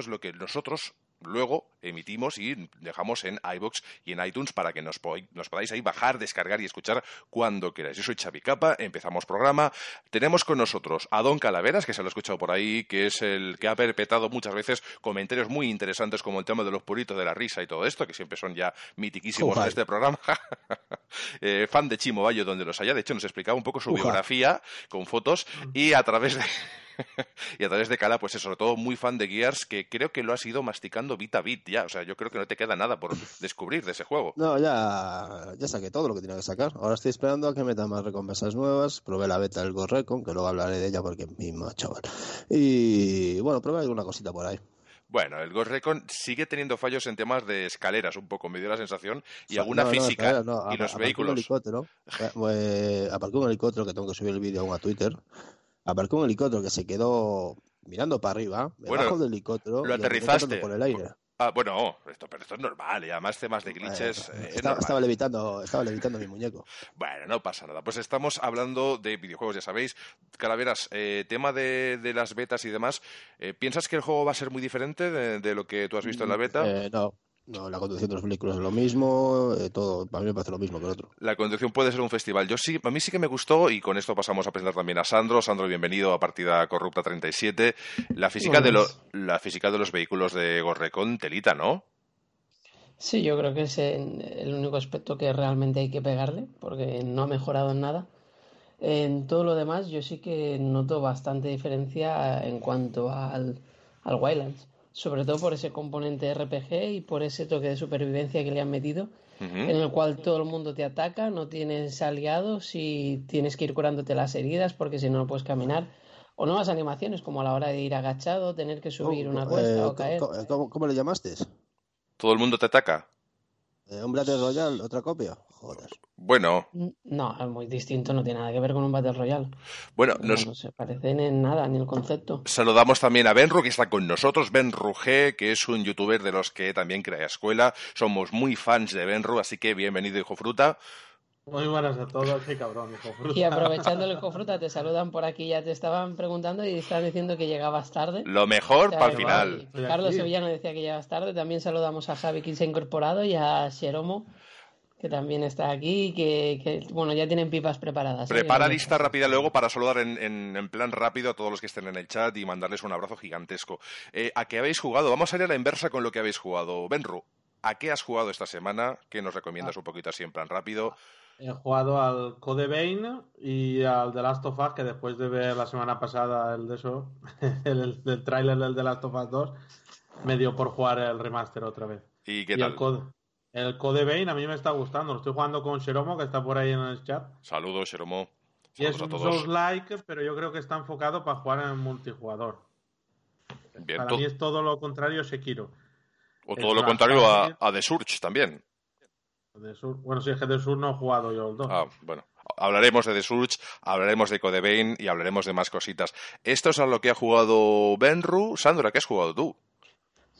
es lo que nosotros luego emitimos y dejamos en iBox y en iTunes para que nos, podáis ahí bajar, descargar y escuchar cuando queráis. Yo soy Xavi Capa, empezamos programa. Tenemos con nosotros a Don Calaveras, que se lo he escuchado por ahí, que es el que ha perpetrado muchas veces comentarios muy interesantes como el tema de los puritos de la risa y todo esto, que siempre son ya mitiquísimos en este programa. Eh, fan de Chimo Bayo, donde los haya. De hecho, nos explicaba un poco su biografía con fotos y a través de y a través de Cala, pues es sobre todo muy fan de Gears, que creo que lo ha ido masticando bit a bit ya. O sea, yo creo que no te queda nada por descubrir de ese juego. No, ya, ya saqué todo lo que tenía que sacar. Ahora estoy esperando a que metan más recompensas nuevas. Probé la beta del Gorrecon, que luego hablaré de ella porque mismo, chaval. Y bueno, probé alguna cosita por ahí. Bueno, el Ghost Recon sigue teniendo fallos en temas de escaleras, un poco, me dio la sensación, y alguna física. y los vehículos. Un helicóptero, eh, pues, un helicóptero que tengo que subir el vídeo aún a Twitter aparcó un helicóptero que se quedó mirando para arriba, debajo del helicóptero. Lo aterrizaste. Por el aire. Ah, bueno, esto, pero esto es normal, y además temas de glitches. Eh, estaba, levitando, estaba levitando mi muñeco. Bueno, no pasa nada. Pues estamos hablando de videojuegos, ya sabéis. Calaveras, eh, tema de, las betas y demás. Eh, ¿Piensas que el juego va a ser muy diferente de, de lo que tú has visto en la beta? no, no, la conducción de los vehículos es lo mismo, eh, todo, para mí me parece lo mismo que el otro. La conducción puede ser un festival. Yo sí, a mí sí que me gustó, y con esto pasamos a presentar también a Sandro. Sandro, bienvenido a Partida Corrupta 37. La física, de, la física de los vehículos de Gorrecon, telita, ¿no? Sí, yo creo que es el único aspecto que realmente hay que pegarle, porque no ha mejorado en nada. En todo lo demás, yo sí que noto bastante diferencia en cuanto al, al Wildlands sobre todo por ese componente RPG y por ese toque de supervivencia que le han metido, en el cual todo el mundo te ataca, no tienes aliados y tienes que ir curándote las heridas porque si no no puedes caminar. O nuevas animaciones como a la hora de ir agachado, tener que subir una cuesta eh, o caer. ¿cómo, le llamaste? ¿Todo el mundo te ataca? Eh, ¿Un Battle Royale? ¿Otra copia? Joder. Bueno. No, es muy distinto, no tiene nada que ver con un Battle Royale. Bueno, no se parecen en nada, ni el concepto. Saludamos también a Benru, que está con nosotros. Benru G, que es un youtuber de los que también crea escuela. Somos muy fans de Benru, así que bienvenido, hijo fruta. Muy buenas a todos, qué cabrón, hijo fruta. Y aprovechando el hijo fruta, te saludan por aquí, ya te estaban preguntando y estaban diciendo que llegabas tarde. Lo mejor para el final. Carlos Sevillano decía que llegas tarde, también saludamos a Javi que se ha incorporado y a Xeromo que también está aquí, que, que bueno, ya tienen pipas preparadas. ¿eh? Prepara lista rápida luego para saludar en, en, plan rápido a todos los que estén en el chat y mandarles un abrazo gigantesco. Eh, ¿A qué habéis jugado? Vamos a ir a la inversa con lo que habéis jugado. Benru, ¿a qué has jugado esta semana? ¿Qué nos recomiendas ah. un poquito así en plan rápido? He jugado al Code Vein y al The Last of Us, que después de ver la semana pasada el de eso, el, el, tráiler del The Last of Us 2, me dio por jugar el remaster otra vez. ¿Y qué tal? El Code Vein a mí me está gustando. Lo estoy jugando con Sheromo, que está por ahí en el chat. Saludos, Sheromo. y es un like, pero yo creo que está enfocado para jugar en multijugador. para mí es todo lo contrario a Sekiro. O todo lo contrario a, a, The Surge también. Bueno, si es que The Surge no he jugado yo el dos. Ah, bueno. Hablaremos de The Surge, hablaremos de Code Vein y hablaremos de más cositas. Esto es a lo que ha jugado Benru. Sandra, ¿qué has jugado tú?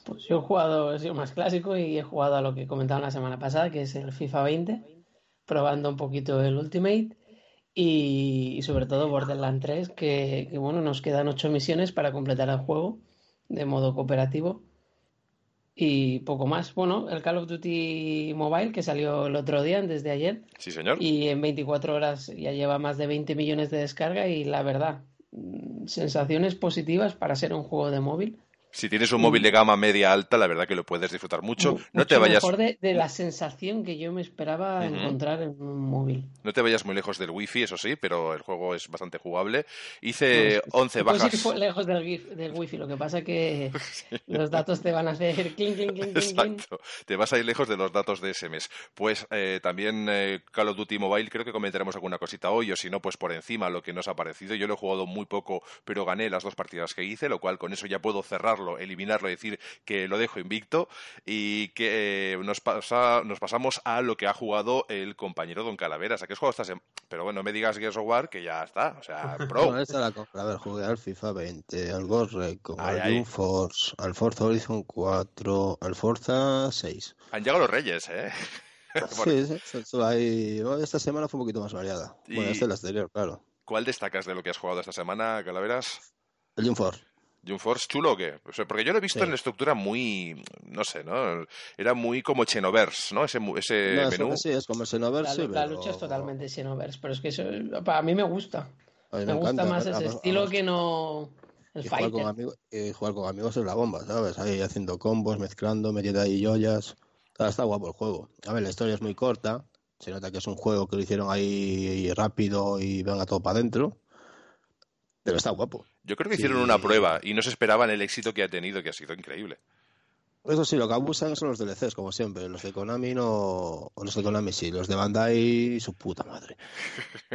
Pues yo he jugado, he sido más clásico y he jugado a lo que comentaba la semana pasada, que es el FIFA 20, probando un poquito el Ultimate y, sobre todo Borderlands 3, que, bueno, nos quedan ocho misiones para completar el juego de modo cooperativo y poco más. Bueno, el Call of Duty Mobile que salió el otro día, antes de ayer. Sí, señor. Y en 24 horas ya lleva más de 20 millones de descarga y la verdad, mm, sensaciones positivas para ser un juego de móvil si tienes un móvil de gama media alta, la verdad que lo puedes disfrutar mucho. no te vayas. Mejor de, la sensación que yo me esperaba encontrar en un móvil. No te vayas muy lejos del wifi, eso sí, pero el juego es bastante jugable. Hice 11 bajas. Pues sí que lejos del, del, wifi, lo que pasa que los datos te van a hacer clink, clink, clink, Exacto. Te vas a ir lejos de los datos de SMS. Pues eh, también eh, Call of Duty Mobile, creo que comentaremos alguna cosita hoy, o si no, pues por encima lo que nos ha parecido. Yo lo he jugado muy poco, pero gané las dos partidas que hice, lo cual con eso ya puedo cerrarlo eliminarlo, decir que lo dejo invicto y que eh, nos, nos pasamos a lo que ha jugado el compañero Don Calaveras. ¿A qué has jugado esta semana? Pero bueno, me digas Gears of War que ya está, o sea, pro. A ver, jugué al FIFA 20, al Ghost Recon, al Force, al Forza Horizon 4, al Forza 6. Han llegado los reyes, ¿eh? sí, sí, esta semana fue un poquito más variada. Bueno, esta es la exterior, claro. ¿Cuál destacas de lo que has jugado esta semana, Calaveras? El Force. Jump Force, chulo o qué? porque yo lo he visto en la estructura muy, no sé, ¿no? Era muy como Xenoverse, ¿no? Ese, ese menú. sí, es como Xenoverse. La, la lucha es totalmente Xenoverse, pero es que eso, para mí me gusta. me, gusta más ese estilo que no el y fighter. Jugar con, amigos, y jugar con amigos es la bomba, ¿sabes? Ahí haciendo combos, mezclando, metiendo ahí joyas. Está, guapo el juego. A ver, la historia es muy corta. Se nota que es un juego que lo hicieron ahí rápido y venga todo para adentro. Pero está guapo. Yo creo que hicieron una prueba y no se esperaban el éxito que ha tenido, que ha sido increíble. Eso sí, lo que abusan son los DLCs, como siempre. Los de Konami no. Los de Konami sí, los de Bandai, su puta madre.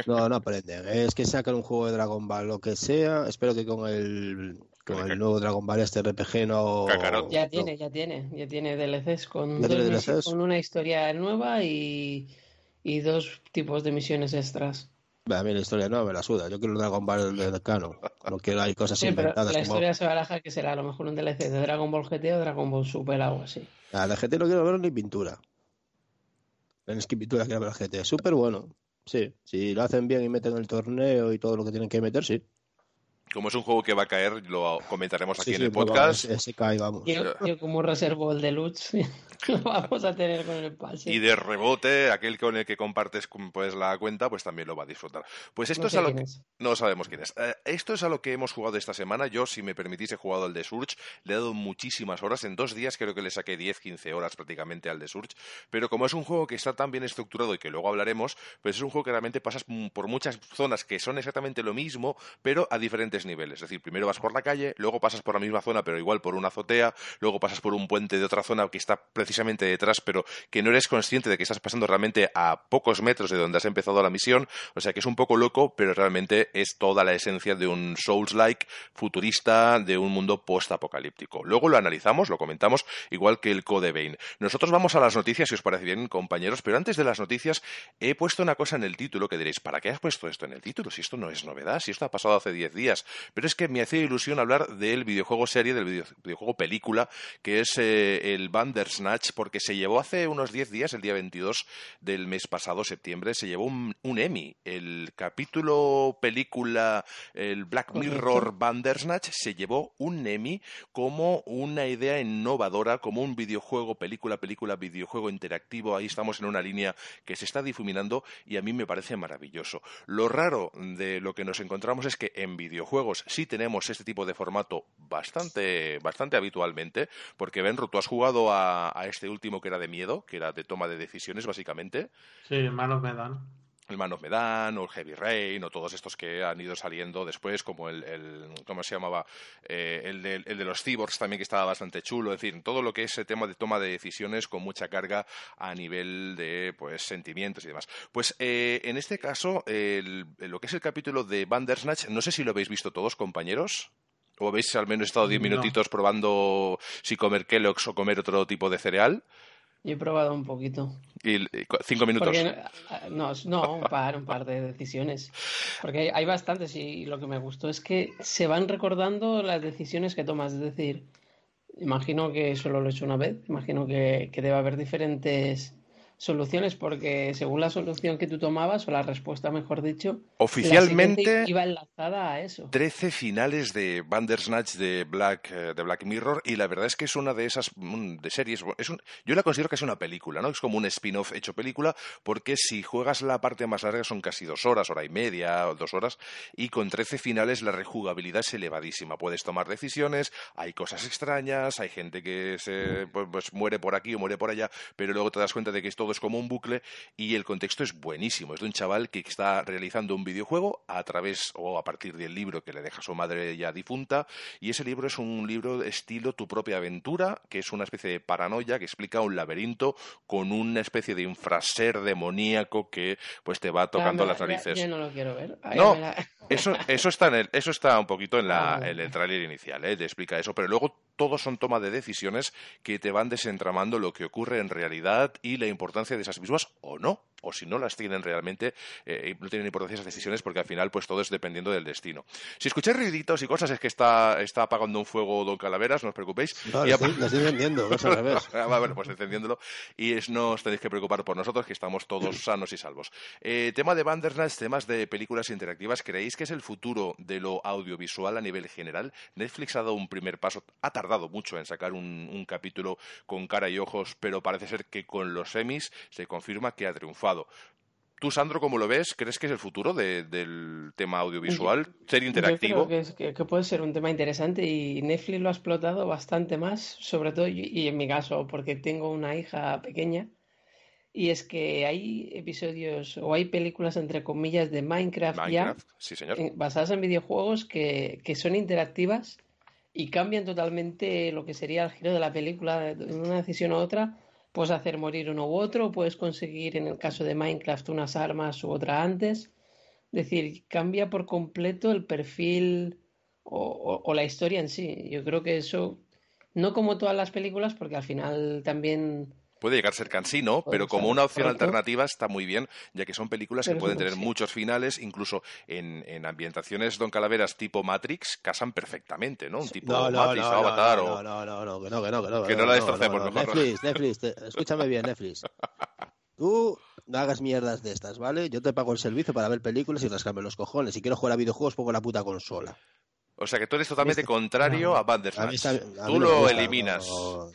No, no aprenden. Es que sacan un juego de Dragon Ball, lo que sea. Espero que con el, con el nuevo Dragon Ball, este RPG no. Ya tiene, ya tiene. Ya tiene DLCs con, con una historia nueva y, y dos tipos de misiones extras. A mí la historia no me la suda. Yo quiero un Dragon Ball de Cano. No quiero hay cosas inventadas. la historia se baraja que será a lo mejor un DLC de Dragon Ball GT o Dragon Ball Super, algo así. La GT no quiero ver ni pintura. Es que pintura quiero ver el GT. Súper bueno. Sí, si lo hacen bien y meten el torneo y todo lo que tienen que meter, sí. Como es un juego que va a caer, lo comentaremos aquí en el podcast. Yo, como reservo el deluxe, lo vamos a tener con el pase. Y de rebote, aquel con el que compartes pues, la cuenta, pues también lo va a disfrutar. Pues esto es a lo que... No sabemos quién es. Eh, esto es a lo que hemos jugado esta semana. Yo, si me permitís, he jugado al de Surge. Le he dado muchísimas horas. En dos días creo que le saqué 10, 15 horas prácticamente al de Surge. Pero como es un juego que está tan bien estructurado y que luego hablaremos, pues es un juego que realmente pasas por muchas zonas que son exactamente lo mismo, pero a diferentes niveles. Es decir, primero vas por la calle, luego pasas por la misma zona, pero igual por una azotea, luego pasas por un puente de otra zona que está precisamente detrás, pero que no eres consciente de que estás pasando realmente a pocos metros de donde has empezado la misión. O sea que es un poco loco, pero realmente es toda la esencia de un Souls-like futurista, de un mundo post-apocalíptico. Luego lo analizamos, lo comentamos, igual que el Code Vein. Nosotros vamos a las noticias, si os parece bien, compañeros, pero antes de las noticias he puesto una cosa en el título que diréis, ¿para qué has puesto esto en el título? Si esto no es novedad, si esto ha pasado hace 10 días. Pero es que me hacía ilusión hablar del videojuego serie, del videojuego película, que es eh, el Bandersnatch, porque se llevó hace unos 10 días, el día 22 del mes pasado, septiembre, se llevó un, Emmy. El capítulo película, el Black Mirror Bandersnatch, se llevó un Emmy como una idea innovadora, como un videojuego, película, película, videojuego interactivo. Ahí estamos en una línea que se está difuminando y a mí me parece maravilloso. Lo raro de lo que nos encontramos es que en videojuegos sí tenemos este tipo de formato bastante, bastante habitualmente, porque Benro, tú has jugado a, este último que era de miedo, que era de toma de decisiones, básicamente. Sí, manos me dan el Man of Medan o el Heavy Rain o todos estos que han ido saliendo después, como el, el ¿cómo se llamaba? Eh, el, de, el, de, los cyborgs también que estaba bastante chulo, es decir, todo lo que es el tema de toma de decisiones con mucha carga a nivel de pues sentimientos y demás. Pues eh, en este caso, lo que es el capítulo de Bandersnatch, no sé si lo habéis visto todos, compañeros. ¿O habéis al menos estado diez minutitos probando si comer Kellogg's o comer otro tipo de cereal? Yo he probado un poquito. ¿Y cinco minutos? no, no, un par, un par de decisiones. Porque hay, bastantes y lo que me gustó es que se van recordando las decisiones que tomas. Es decir, imagino que solo lo he hecho una vez, imagino que, que debe haber diferentes soluciones porque según la solución que tú tomabas o la respuesta mejor dicho oficialmente iba enlazada a eso. 13 finales de Bandersnatch de Black eh, de Black Mirror y la verdad es que es una de esas mm, de series es un, yo la considero que es una película no es como un spin-off hecho película porque si juegas la parte más larga son casi dos horas hora y media o dos horas y con 13 finales la rejugabilidad es elevadísima. Puedes tomar decisiones hay cosas extrañas hay gente que se pues, pues muere por aquí o muere por allá pero luego te das cuenta de que esto es como un bucle y el contexto es buenísimo. Es de un chaval que está realizando un videojuego a través o a partir del libro que le deja su madre ya difunta y ese libro es un libro estilo Tu propia aventura, que es una especie de paranoia que explica un laberinto con una especie de infraser demoníaco que pues te va tocando las narices. Yo no lo quiero ver. no, eso, eso, está en el, eso está un poquito en, la, ah, en el tráiler inicial, ¿eh? te explica eso, pero luego todos son toma de decisiones que te van desentramando lo que ocurre en realidad y la importancia de esas mismas o no. O si no las tienen realmente, eh, no tienen importancia esas decisiones porque al final pues todo es dependiendo del destino. Si escucháis ruiditos y cosas es que está, está apagando un fuego Don Calaveras, no os preocupéis. No, lo, estoy, encendiendo, al revés. Ah, bueno, pues encendiéndolo y es, no os tenéis que preocupar por nosotros que estamos todos sanos y salvos. Eh, tema de Bandersnatch, temas de películas interactivas, ¿creéis que es el futuro de lo audiovisual a nivel general? Netflix ha dado un primer paso, ha tardado mucho en sacar un, un capítulo con cara y ojos, pero parece ser que con los semis se confirma que ha triunfado. Tú, Sandro, ¿cómo lo ves? ¿Crees que es el futuro del tema audiovisual, ser interactivo? Yo creo que, puede ser un tema interesante y Netflix lo ha explotado bastante más, sobre todo, y en mi caso, porque tengo una hija pequeña, y es que hay episodios o hay películas, entre comillas, de Minecraft, ya, basadas en videojuegos que, que son interactivas y cambian totalmente lo que sería el giro de la película de una decisión u otra puedes hacer morir uno u otro, puedes conseguir en el caso de Minecraft unas armas u otra antes. Es decir, cambia por completo el perfil o, la historia en sí. Yo creo que eso, no como todas las películas, porque al final también puede llegar a ser cansino, pero como una opción alternativa está muy bien, ya que son películas que pueden tener muchos finales, incluso en, ambientaciones Don Calaveras tipo Matrix, casan perfectamente, ¿no? Un tipo Matrix, Avatar o... No, no, no, que no, que no, que no. Que no, la destrocemos mejor. Netflix, Netflix, escúchame bien, Netflix. Tú no hagas mierdas de estas, ¿vale? Yo te pago el servicio para ver películas y rascarme los cojones. Si quiero jugar a videojuegos, pongo la puta consola. O sea que tú eres totalmente contrario a Bandersnatch. Tú lo eliminas.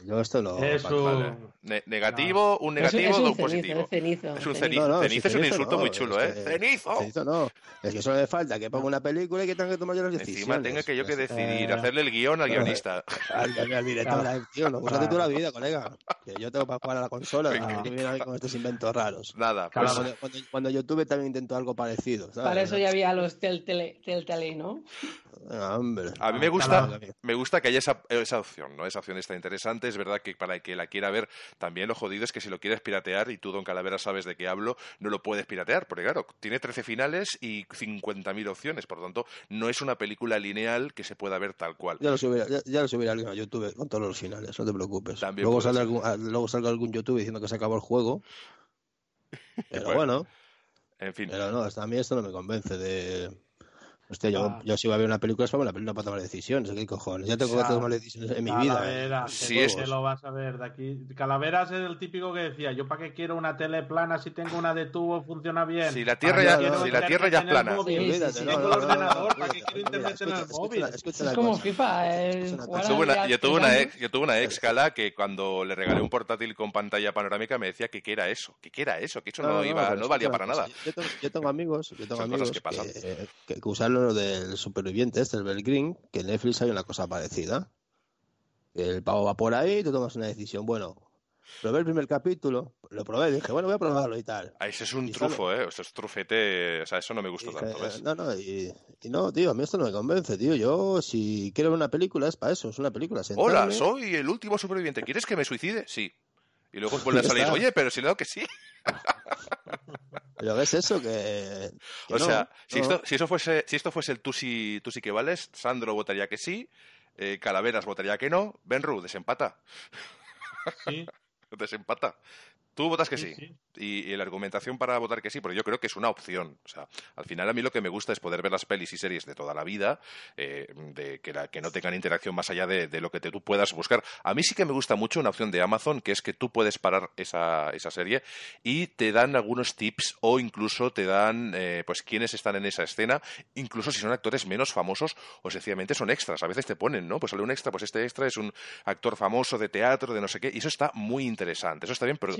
yo esto lo. Es un... negativo, un negativo, un positivo. Es, cenizo, es un cenizo. cenizo es un insulto muy chulo, ¿eh? ¡Cenizo! Cenizo no. Es que solo le falta que ponga una película y que tenga que tomar yo las decisiones. Encima tenga que yo que decidir, hacerle el guion al guionista. Al, director, tío, no, úsate tú la vida, colega. Que yo tengo para jugar a la consola y que viene a con estos inventos raros. Nada, pues... Cuando, cuando, YouTube también intentó algo parecido. Para eso ya había los Telltale, ¿no? Ah, hombre. A mí me gusta, me gusta que haya esa, esa, opción, ¿no? Esa opción está interesante. Es verdad que para el que la quiera ver, también lo jodido es que si lo quieres piratear, y tú, Don Calavera, sabes de qué hablo, no lo puedes piratear, porque claro, tiene 13 finales y 50.000 opciones. Por lo tanto, no es una película lineal que se pueda ver tal cual. Ya lo subirá, ya, lo subirá alguien a YouTube con todos los finales, no te preocupes. luego, sale algún, ah, luego salga algún YouTube diciendo que se acabó el juego. Pero bueno. En fin. Pero no, hasta a mí esto no me convence de Hostia, yo, ah. yo si voy a ver una película es para una película para tomar decisiones. ¿Qué cojones? Ya tengo que tomar decisiones en mi vida. ¿eh? Si es... lo vas a ver de aquí. Calaveras es el típico que decía, yo para qué quiero una tele plana si tengo una de tubo funciona bien. Si la Tierra ya, si la tierra ya es plana. si tengo el ordenador, ¿para qué quiero internet en el móvil? Es como FIFA. Yo tuve una ex, yo tuve una ex, Cala, que cuando le regalé un portátil con pantalla panorámica me decía que qué era eso, que qué era eso, que eso no, iba, no valía para nada. Yo tengo amigos, yo tengo amigos que usan lo del superviviente este, el Belgreen, que en Netflix hay una cosa parecida. El pavo va por ahí, tú tomas una decisión. Bueno, probé el primer capítulo, lo probé, dije, bueno, voy a probarlo y tal. Ah, ese es un trufo, ¿eh? Esto es trufete, o sea, eso no me gustó tanto, ¿ves? No, no, y, no, tío, a mí esto no me convence, tío. Yo, si quiero ver una película, es para eso, es una película. Hola, soy el último superviviente, ¿quieres que me suicide? Sí. Y luego vuelve a salir, oye, pero si le digo que sí. Pero ves eso que. o sea, si, Esto, si, eso fuese, si esto fuese el tú sí, tú sí que vales, Sandro votaría que sí, eh, Calaveras votaría que no, Benru desempata. Sí. desempata. Tú votas que sí. Y, la argumentación para votar que sí, porque yo creo que es una opción. O sea, al final a mí lo que me gusta es poder ver las pelis y series de toda la vida, eh, de que, que, no tengan interacción más allá de, lo que tú puedas buscar. A mí sí que me gusta mucho una opción de Amazon, que es que tú puedes parar esa, esa serie y te dan algunos tips o incluso te dan, eh, pues, quiénes están en esa escena, incluso si son actores menos famosos o sencillamente son extras. A veces te ponen, ¿no? Pues sale un extra, pues este extra es un actor famoso de teatro, de no sé qué, y eso está muy interesante. Eso está bien, pero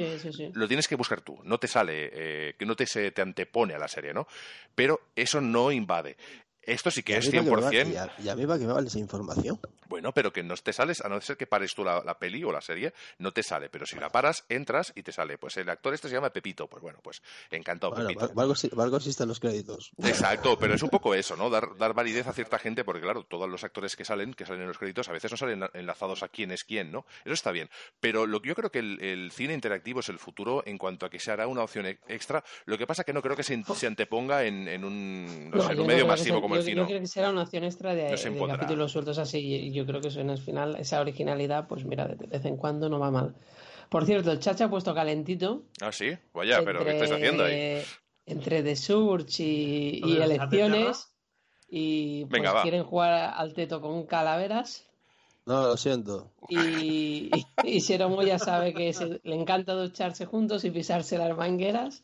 lo tienes que buscar tú. No te sale, eh, que no te, se te antepone a la serie, ¿no? Pero eso no invade. Esto sí que es 100%. ¿Y a mí va que me vale esa información? Bueno, pero que no te sales, a no ser que pares tú la, peli o la serie, no te sale. Pero si la paras, entras y te sale. Pues el actor este se llama Pepito. Pues bueno, pues encantado, Pepito. Algo, existen los créditos. Exacto, pero es un poco eso, ¿no? Dar, dar validez a cierta gente, porque claro, todos los actores que salen, que salen en los créditos, a veces no salen enlazados a quién es quién, ¿no? Eso está bien. Pero lo que yo creo que el, cine interactivo es el futuro en cuanto a que se hará una opción e, extra. Lo que pasa que no creo que se, anteponga en, un, medio masivo como el cine. Yo creo que será una opción extra de, de capítulos sueltos así yo creo que eso en el final, esa originalidad, pues mira, de vez en cuando no va mal. Por cierto, el chacha ha puesto calentito. Ah, sí, vaya, pero ¿qué estáis haciendo ahí? Entre The Surge y, y elecciones. Y pues quieren jugar al teto con calaveras. No, lo siento. Y, y, ya sabe que le encanta ducharse juntos y pisarse las mangueras.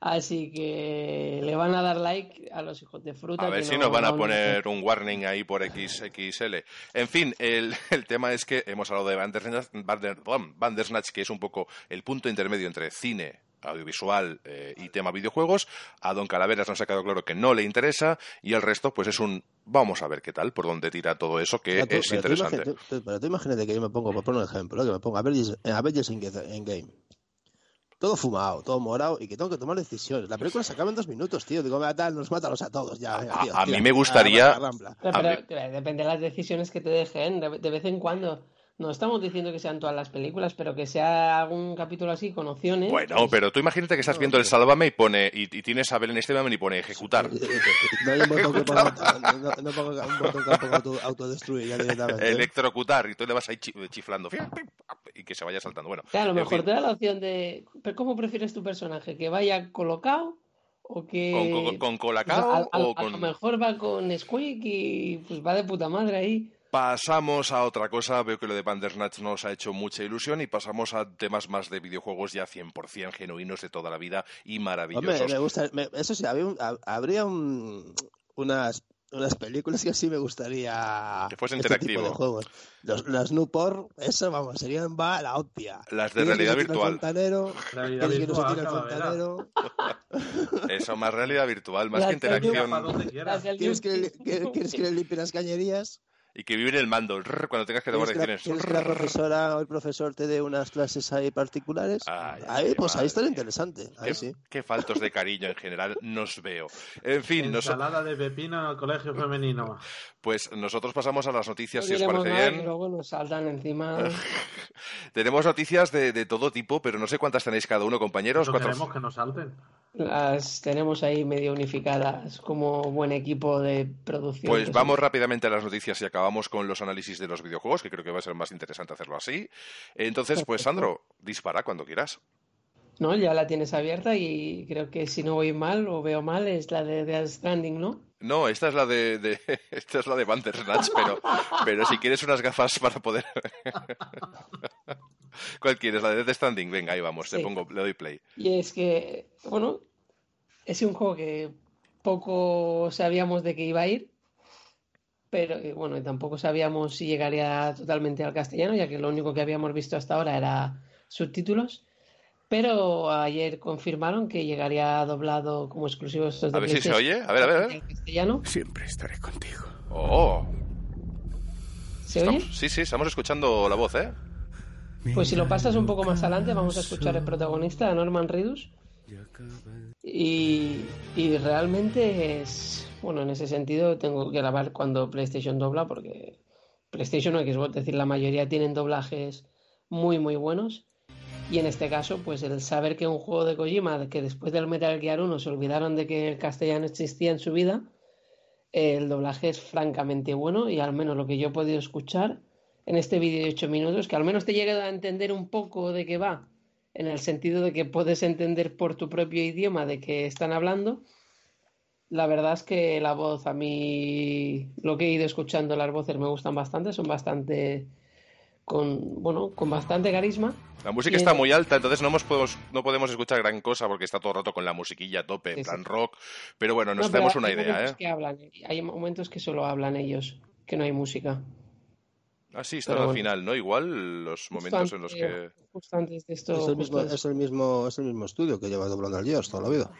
Así que le van a dar like a los hijos de fruta. A ver si nos van a poner un warning ahí por XXL. En fin, el, tema es que hemos hablado de Bandersnatch, que es un poco el punto intermedio entre cine, audiovisual eh, y tema videojuegos. A Don Calaveras nos ha quedado claro que no le interesa y el resto pues es un vamos a ver qué tal, por dónde tira todo eso que es interesante. pero tú imagínate que yo me pongo, por poner un ejemplo, que me pongo a ver en Game todo fumado, todo morado y que tengo que tomar decisiones. La película se acaba en dos minutos, tío. Digo, tal, nos mátalos a todos ya. a, mí me gustaría. depende de las decisiones que te dejen, de vez en cuando. No estamos diciendo que sean todas las películas, pero que sea algún capítulo así con opciones. Bueno, pues pero tú imagínate que estás viendo el Sálvame y pone y, tienes a Belén Esteban y pone ejecutar. No hay un botón que ponga, no, ponga un botón que ponga auto, autodestruir ya directamente. ¿eh? Electrocutar y tú le vas ahí chiflando y que se vaya saltando. Bueno, a lo mejor te da la opción de ¿cómo prefieres tu personaje? ¿Que vaya colocado? O que... ¿Con, con, colacao? o con... a lo mejor va con Squeak y pues va de puta madre ahí. Pasamos a otra cosa, veo que lo de Bandersnatch nos ha hecho mucha ilusión y pasamos a temas más de videojuegos ya 100% genuinos de toda la vida y maravillosos. Hombre, me gusta, eso sí, habría unas unas películas que sí me gustaría que fuese interactivo este tipo de juegos. Los, las Nupor eso vamos serían va la hostia. Las de realidad virtual. realidad eso más realidad virtual más que interacción. ¿Quieres que, ¿Quieres que le limpie las cañerías? Y que vive en el mando cuando tengas que tomar decisiones. ¿Quieres que la profesora o el profesor te dé unas clases ahí particulares? ahí, pues ahí está lo interesante. Ahí qué, sí. qué faltos de cariño en general nos veo. En fin, Ensalada de pepino colegio femenino. Pues nosotros pasamos a las noticias, si os parece bien. luego nos saltan encima. Tenemos noticias de, todo tipo, pero no sé cuántas tenéis cada uno, compañeros. Cuatro... Queremos que nos salten. Las tenemos ahí medio unificadas como buen equipo de producción. Pues vamos rápidamente a las noticias y acabamos con los análisis de los videojuegos, que creo que va a ser más interesante hacerlo así. Entonces, pues Sandro, dispara cuando quieras. No, ya la tienes abierta y creo que si no voy mal o veo mal es la de The Stranding, ¿no? No, esta es la de, esta es la de Bandersnatch, pero, pero si quieres unas gafas para poder. ¿Cuál quieres? La de The Standing. Venga, ahí vamos, te pongo, le doy play. Y es que, bueno, es un juego que poco sabíamos de que iba a ir, pero bueno, tampoco sabíamos si llegaría totalmente al castellano, ya que lo único que habíamos visto hasta ahora era subtítulos. Pero ayer confirmaron que llegaría doblado como exclusivo estos de A ver si se oye. A ver, a ver, a ver. castellano. Siempre estaré contigo. Oh. ¿Se oye? Sí, sí, estamos escuchando la voz, ¿eh? Pues si lo pasas un poco más adelante, vamos a escuchar el protagonista, Norman Reedus. Y, y realmente es. Bueno, en ese sentido tengo que grabar cuando PlayStation dobla, porque PlayStation o Xbox, es decir, la mayoría tienen doblajes muy, muy buenos. Y en este caso, pues el saber que un juego de Kojima, que después del Metal Gear 1 se olvidaron de que el castellano existía en su vida, el doblaje es francamente bueno y al menos lo que yo he podido escuchar en este vídeo de 8 minutos, que al menos te llegue a entender un poco de qué va, en el sentido de que puedes entender por tu propio idioma de qué están hablando. La verdad es que la voz, a mí, lo que he ido escuchando, las voces me gustan bastante, son bastante con bueno con bastante carisma. La música está muy alta, entonces no, podemos, no podemos escuchar gran cosa porque está todo el rato con la musiquilla a tope, en plan rock. Pero bueno, nos no, una idea. ¿eh? Que hablan, hay momentos que solo hablan ellos, que no hay música. Ah, sí, está al final, ¿no? Igual los momentos en los que... Es el, mismo, es, el mismo, es el mismo estudio que lleva doblando al Gears toda la vida.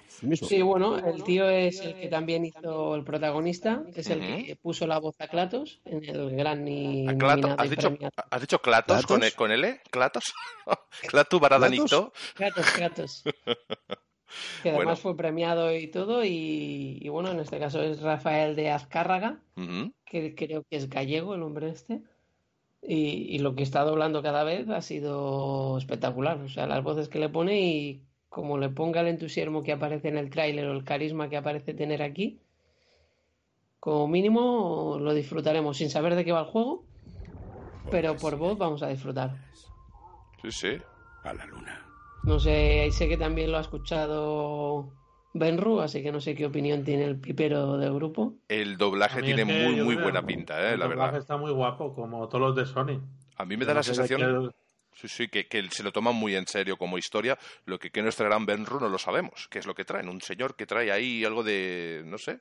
Sí, bueno, el tío es el que también hizo el protagonista, es el que puso la voz a Klatos en el gran y ¿Has, dicho, ¿Has dicho Klatos, Con, e, con L? ¿Klatos? ¿Clatu Baradanito? Klatos, Klatos. que además fue premiado y todo, y, bueno, en este caso es Rafael de Azcárraga, que creo que es gallego el hombre este. Y, lo que está doblando cada vez ha sido espectacular. O sea, las voces que le pone y como le ponga el entusiasmo que aparece en el tráiler o el carisma que aparece tener aquí, como mínimo lo disfrutaremos sin saber de qué va el juego, pero por voz vamos a disfrutar. Sí, sí. a la luna. No sé, sé que también lo ha escuchado Benru, así que no sé qué opinión tiene el pipero del grupo. El doblaje tiene muy, muy buena pinta, ¿eh? la verdad. El doblaje está muy guapo, como todos los de Sony. A mí me da la sensación... Sí, sí, que, se lo toman muy en serio como historia. Lo que, que nos traerán Benru no lo sabemos. ¿Qué es lo que traen? Un señor que trae ahí algo de... no sé.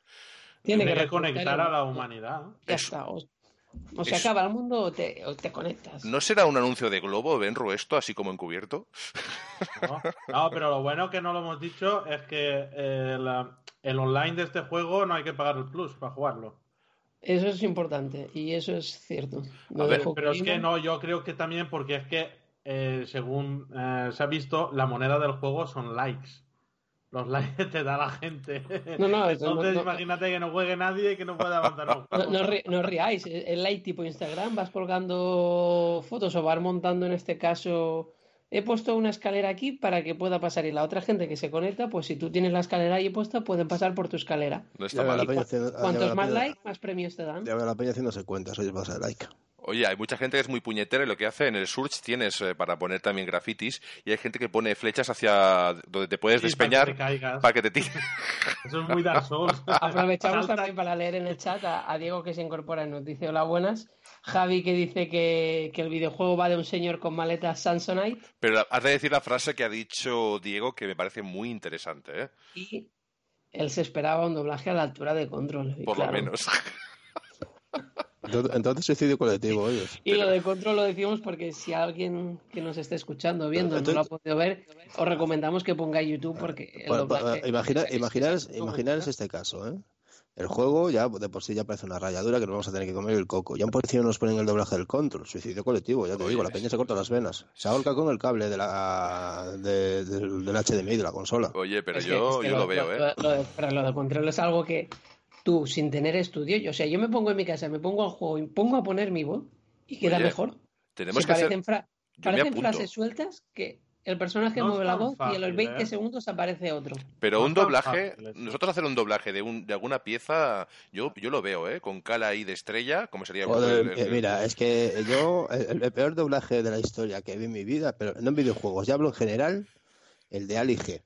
Tiene, que reconectar a la humanidad. Ya está. O se acaba el mundo o te, conectas. ¿No será un anuncio de Globo, Benro, esto, así como encubierto? No, pero lo bueno que no lo hemos dicho es que eh, el online de este juego no hay que pagar el plus para jugarlo. Eso es importante y eso es cierto. pero es que no, yo creo que también porque es que, eh, según eh, se ha visto, la moneda del juego son likes los likes te da la gente. No, no, Entonces, imagínate que no juegue nadie y que no pueda avanzar No, no, no riáis, el like tipo Instagram, vas colgando fotos o vas montando en este caso. He puesto una escalera aquí para que pueda pasar y la otra gente que se conecta, pues si tú tienes la escalera ahí puesta, pueden pasar por tu escalera. No está mal. Cuantos más likes, más premios te dan. Ya la peña haciéndose cuentas, oye, vas a like. Oye, hay mucha gente que es muy puñetera y lo que hace en el search tienes eh, para poner también grafitis y hay gente que pone flechas hacia donde te puedes despeñar para que te, tires. Eso es muy Dark Souls. Aprovechamos también para leer en el chat a, Diego que se incorpora y nos dice hola buenas. Javi que dice que, el videojuego va de un señor con maletas Samsonite. Pero has de decir la frase que ha dicho Diego que me parece muy interesante. ¿eh? Y él se esperaba un doblaje a la altura de control. Por lo menos. Entonces suicidio colectivo, Y lo de control lo decimos porque si alguien que nos esté escuchando, viendo, no lo ha podido ver, os recomendamos que ponga YouTube porque el imaginaros, este caso, ¿eh? El juego ya de por sí ya parece una rayadura que nos vamos a tener que comer el coco. Ya un por encima nos ponen el doblaje del control, suicidio colectivo, ya te digo, la peña se corta las venas. Se ahorca con el cable de la, del, HDMI de la consola. Oye, pero yo, yo lo, veo, ¿eh? pero lo de control es algo que tú sin tener estudio, o sea, yo me pongo en mi casa, me pongo al juego y pongo a poner mi voz y queda mejor. Tenemos que parecen, parecen frases sueltas que el personaje mueve la voz y a los 20 ¿eh? segundos aparece otro. Pero un doblaje, nosotros hacer un doblaje de, un, de alguna pieza, yo, yo lo veo, ¿eh? Con cala ahí de estrella, como sería... el, mira, es que yo, el, peor doblaje de la historia que vi en mi vida, pero no en videojuegos, ya hablo en general, el de Ali G.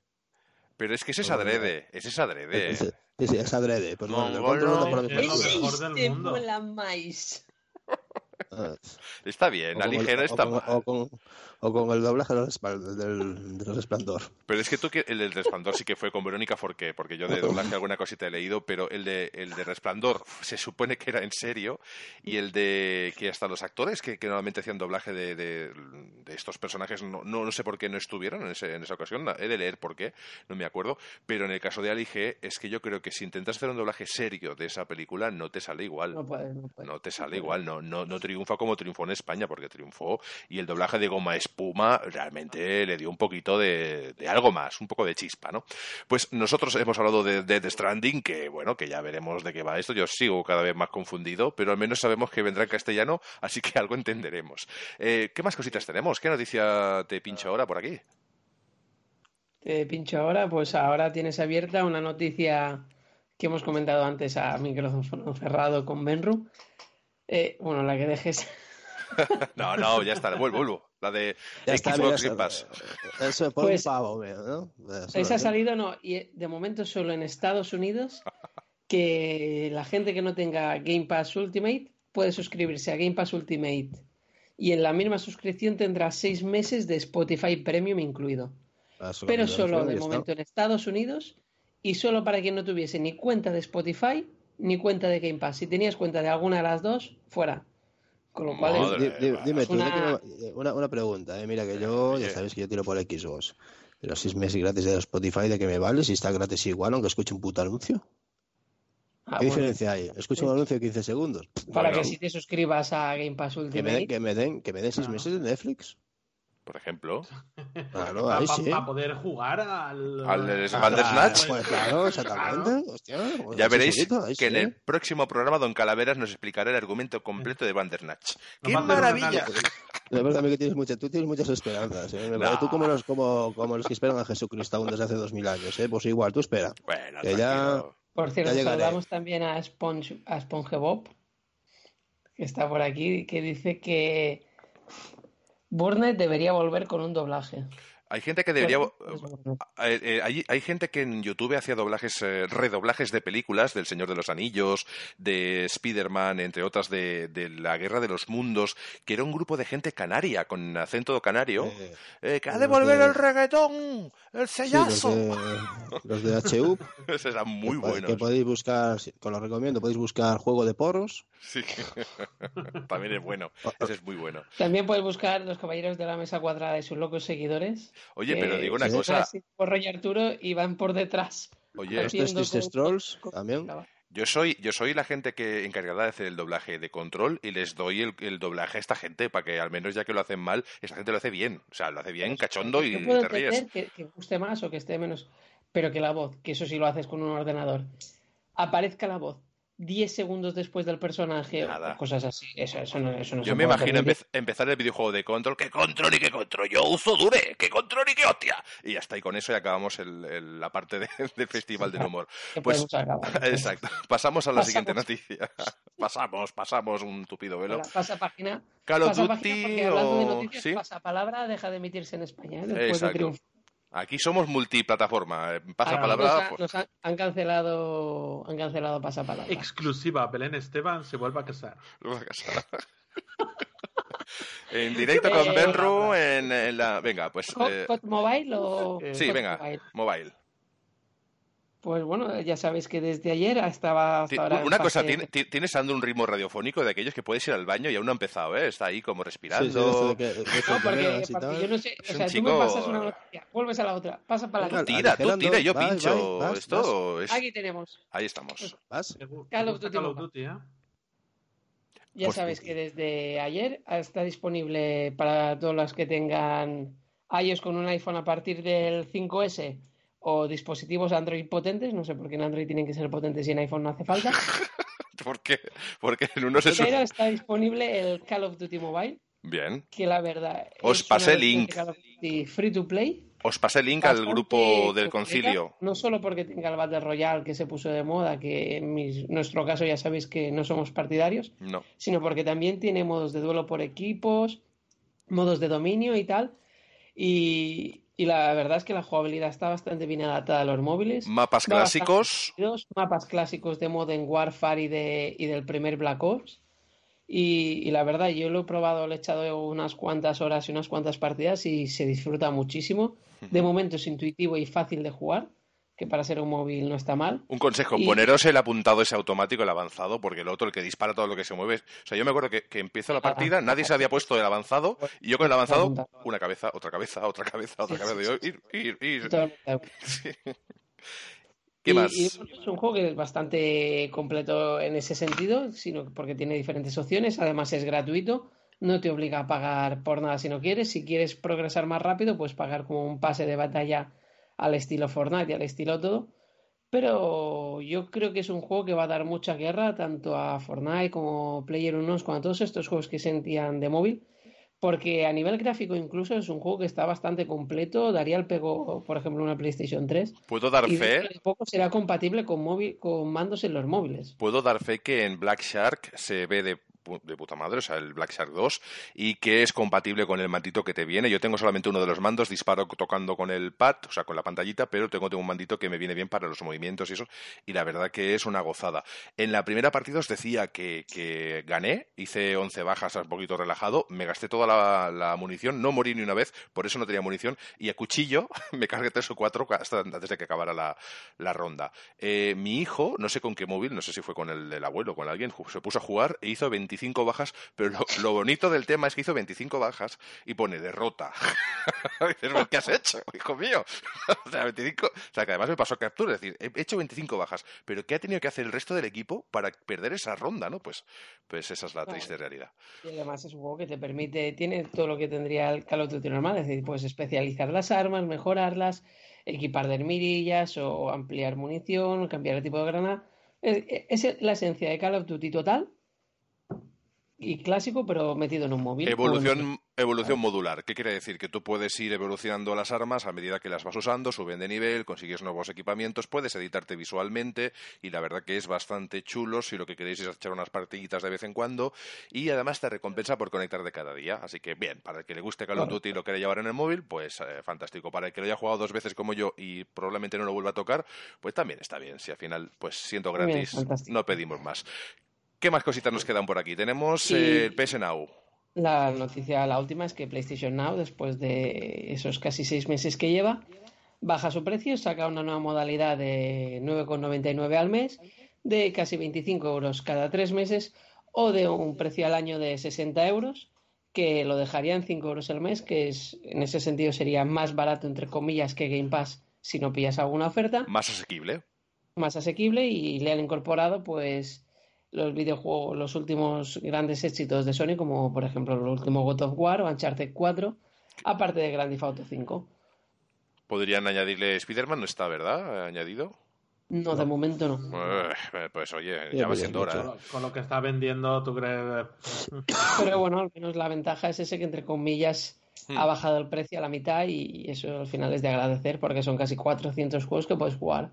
Pero es que ese es adrede, ese es adrede. Sí, sí, es adrede. Pues no, no, no, no, es lo mejor del mundo. Está bien, la ligera está mal. O o con, el doblaje del, del, resplandor. Pero es que tú, el del resplandor sí que fue con Verónica Forqué, porque yo de doblaje alguna cosita he leído, pero el de, el de resplandor se supone que era en serio, y el de que hasta los actores que, que normalmente hacían doblaje de, de, estos personajes, no, no, sé por qué no estuvieron en, ese, en esa ocasión, he de leer por qué, no me acuerdo, pero en el caso de Ali G, es que yo creo que si intentas hacer un doblaje serio de esa película, no te sale igual. No, puede, no, puede. no te sale igual, no, no, no triunfa como triunfó en España, porque triunfó y el doblaje de Goma Espuma realmente le dio un poquito de, algo más, un poco de chispa, ¿no? Pues nosotros hemos hablado de Dead Stranding, que bueno, que ya veremos de qué va esto. Yo sigo cada vez más confundido, pero al menos sabemos que vendrá en castellano, así que algo entenderemos. Eh, ¿Qué más cositas tenemos? ¿Qué noticia te pincho ahora por aquí? Te pincho ahora, pues ahora tienes abierta una noticia que hemos comentado antes a micrófono cerrado con Benru. Eh, bueno, la que dejes. no, no, ya está, vuelvo, vuelvo. La de Xbox Game Pass. Eso por pues, un pavo, ¿no? Esa ha salido, no, y de momento solo en Estados Unidos, que la gente que no tenga Game Pass Ultimate puede suscribirse a Game Pass Ultimate y en la misma suscripción tendrá seis meses de Spotify Premium incluido. Ah, Pero solo de momento en Estados Unidos y solo para quien no tuviese ni cuenta de Spotify ni cuenta de Game Pass. Si tenías cuenta de alguna de las dos, fuera. Con lo cual dime, tú, una... una, pregunta, eh. mira que yo, ya sabes que yo tiro por Xbox. Pero seis meses gratis de Spotify, ¿de que me vale? Si está gratis igual, aunque escuche un puto anuncio. Ah, ¿Qué diferencia hay? Escucho un anuncio de 15 segundos. Para que si te suscribas a Game Pass Ultimate. Que me, den, que me den seis meses de Netflix por ejemplo. Claro, ahí sí. Para poder jugar al. Al Bandersnatch. Pues claro, exactamente. Hostia, pues ya veréis que en el próximo programa Don Calaveras nos explicará el argumento completo de Bandersnatch. ¡Qué maravilla! De verdad que tienes muchas, tú tienes muchas esperanzas. ¿eh? Tú como los, como, como los que esperan a Jesucristo aún desde hace dos mil años. ¿eh? Pues igual, tú espera. Bueno, que ya, Por cierto, saludamos también a, Sponge, a SpongeBob, que está por aquí, que dice que Burnett debería volver con un doblaje. Hay gente que debería. Pues, eh, eh, hay, hay gente que en YouTube hacía doblajes, eh, redoblajes de películas del Señor de los Anillos, de Spider-Man, entre otras de, de La Guerra de los Mundos, que era un grupo de gente canaria, con acento canario, eh, que ha de volver de- el reggaetón, el Sí, los, sellazo. de, los de HU. Esos eran muy que, buenos. Que podéis buscar, os lo recomiendo, podéis buscar juego de porros. Sí. También es bueno. Ese es muy bueno. También puedes buscar los caballeros de la mesa cuadrada y sus locos seguidores. Oye, pero digo una sí. cosa. Por Roy Arturo y van por detrás. Oye, tristes como- trolls también. Yo soy, yo soy la gente que encargada de hacer el doblaje de control y les doy el, el doblaje a esta gente para que al menos ya que lo hacen mal, esta gente lo hace bien. O sea, lo hace bien, cachondo y puedo te ríes. que guste más o que esté menos, pero que la voz, que eso sí lo haces con un ordenador, aparezca la voz 10 segundos después del personaje Nada. o cosas así. Eso, eso no, eso no Yo se me imagino empe- empezar el videojuego de control. ¿Qué control y qué control? Yo uso dure. ¿Qué control y qué hostia? Y está, y con eso ya acabamos el- el- la parte de- del Festival del Humor. Que Pues, exacto. Pasamos a la Pasamos. siguiente noticia. pasamos, pasamos un tupido velo. Ahora, pasa página. Call of pasa página Duty de o... noticias, ¿Sí? pasapalabra deja de emitirse en España. ¿eh? Después Exacto. de. Aquí somos multiplataforma. eh, Pasa Ahora, palabra. nos, ha- pues- nos ha- han cancelado han cancelado pasapalabra. Exclusiva, Belén Esteban se vuelve a casar. Vamos a casa. en directo con Eh, Benru en, en la... Venga, pues... ¿Co- eh, ¿Cod Mobile o eh, sí, venga, Mobile? mobile. Pues bueno, ya sabéis que desde ayer estaba hasta ahora Una cosa, fase- ¿tiene- ti- tienes ando un ritmo radiofónico de aquellos que puedes ir al baño y aún no ha empezado, ¿eh? Está ahí como Sí, sí, respirando. que- No, porque, yo no sé, Es o sea, tú chico- me pasas una noticia, vuelves a la otra, pasa para la otra. Tira, tú tira y yo vai, pincho. vai, vas, Esto es... Aquí tenemos. Ahí estamos. ¿Vas? Call of Duty Call of. Duty, ¿eh? Ya Pues- sabéis que desde ayer está disponible para todos los que tengan iOS con un iPhone a partir del 5S o dispositivos Android potentes. No sé por qué en Android tienen que ser potentes y en iPhone no hace falta. ¿Por qué? Porque en uno se... Pero está disponible el Call of Duty Mobile, Bien. que la verdad Os pasé el link. free to play. Os pasé el link al bastante grupo del concilio. No solo porque tenga el Battle Royale que se puso de moda, que en mis- nuestro caso ya sabéis que no somos partidarios, No. sino porque también tiene modos de duelo por equipos, modos de dominio y tal. Y, y la verdad es que la jugabilidad está bastante bien adaptada a los móviles. Mapas Va clásicos. Dos mapas clásicos de Modern Warfare y, de, y del primer Black Ops. Y, y la verdad, yo lo he probado, le he echado unas cuantas horas y unas cuantas partidas y se disfruta muchísimo. De momento es intuitivo y fácil de jugar, que para ser un móvil no está mal. Un consejo, Y- poneros el apuntado ese automático, el avanzado, porque el otro, el que dispara todo lo que se mueve. O sea, yo me acuerdo que, que empiezo la partida, nadie se había puesto el avanzado, y yo con el avanzado, una cabeza, otra cabeza, otra cabeza, otra Sí, cabeza. sí, ir, ir, ir. ¿Qué Y- más? y, es un juego que es bastante completo en ese sentido, sino que porque tiene diferentes opciones. Además es gratuito, no te obliga a pagar por nada si no quieres. Si quieres progresar más rápido, puedes pagar como un pase de batalla al estilo Fortnite y al estilo todo. Pero yo creo que es un juego que va a dar mucha guerra tanto a Fortnite como PlayerUnknown's, como a todos estos juegos que sentían de móvil. Porque a nivel gráfico incluso es un juego que está bastante completo, daría el pego, por ejemplo, una PlayStation 3. ¿Puedo dar Y fe? de poco será compatible con, móvil, con mandos en los móviles. Puedo dar fe que en Black Shark se ve de, de puta madre, o sea, el Black Shark 2, y que es compatible con el mantito que te viene. Yo tengo solamente uno de los mandos, disparo tocando con el pad, o sea, con la pantallita, pero tengo, tengo un mandito que me viene bien para los movimientos y eso, y la verdad que es una gozada. En la primera partida os decía que, que gané, hice 11 bajas un poquito relajado, me gasté toda la, munición, no morí ni una vez, por eso no tenía munición, y a cuchillo me cargué tres o cuatro hasta antes de que acabara la, la ronda. Eh, mi hijo, no sé con qué móvil, no sé si fue con el del abuelo o con alguien, se puso a jugar e hizo 25 bajas, pero lo, lo bonito del tema es que hizo 25 bajas y pone derrota. Dices, "¿Pero ¿qué has hecho, hijo mío? o sea, 25, o sea, que además me pasó captura, es decir, he hecho 25 bajas, pero ¿qué ha tenido que hacer el resto del equipo para perder esa ronda, no? Pues, pues esa es la Claro. triste realidad. Y además es un juego que te permite, tiene todo lo que tendría el Call of Duty normal, es decir, puedes especializar las armas, mejorarlas, equipar de mirillas o ampliar munición, cambiar el tipo de granada. Es, es la esencia de Call of Duty total, y clásico, pero metido en un móvil. Evolución, evolución modular. ¿Qué quiere decir? Que tú puedes ir evolucionando las armas a medida que las vas usando, suben de nivel, consigues nuevos equipamientos, puedes editarte visualmente y la verdad que es bastante chulo si lo que queréis es echar unas partiditas de vez en cuando y además te recompensa por conectar de cada día. Así que bien, para el que le guste Call of Duty y lo quiera llevar en el móvil, pues eh, fantástico. Para el que lo haya jugado dos veces como yo y probablemente no lo vuelva a tocar, pues también está bien. Si al final, pues siento gratis, no pedimos más. ¿Qué más cositas nos quedan por aquí? Tenemos eh, el PS Now. La noticia, la última, es que PlayStation Now, después de esos casi seis meses que lleva, baja su precio, saca una nueva modalidad de 9,99 al mes, de casi 25 euros cada tres meses, o de un precio al año de 60 euros, que lo dejaría en 5 euros al mes, que es en ese sentido sería más barato, entre comillas, que Game Pass si no pillas alguna oferta. Más asequible. Más asequible y le han incorporado, pues los videojuegos, los últimos grandes éxitos de Sony, como por ejemplo el último God of War o Uncharted 4, aparte de Grand Theft Auto 5. Podrían añadirle Spider-Man, no está, ¿verdad? ¿Añadido? No, de momento no. Eh, pues oye, ya va siendo hora. Con lo que está vendiendo, ¿tú crees? Pero bueno, al menos la ventaja es ese que, entre comillas, hmm. ha bajado el precio a la mitad y eso al final es de agradecer porque son casi 400 juegos que puedes jugar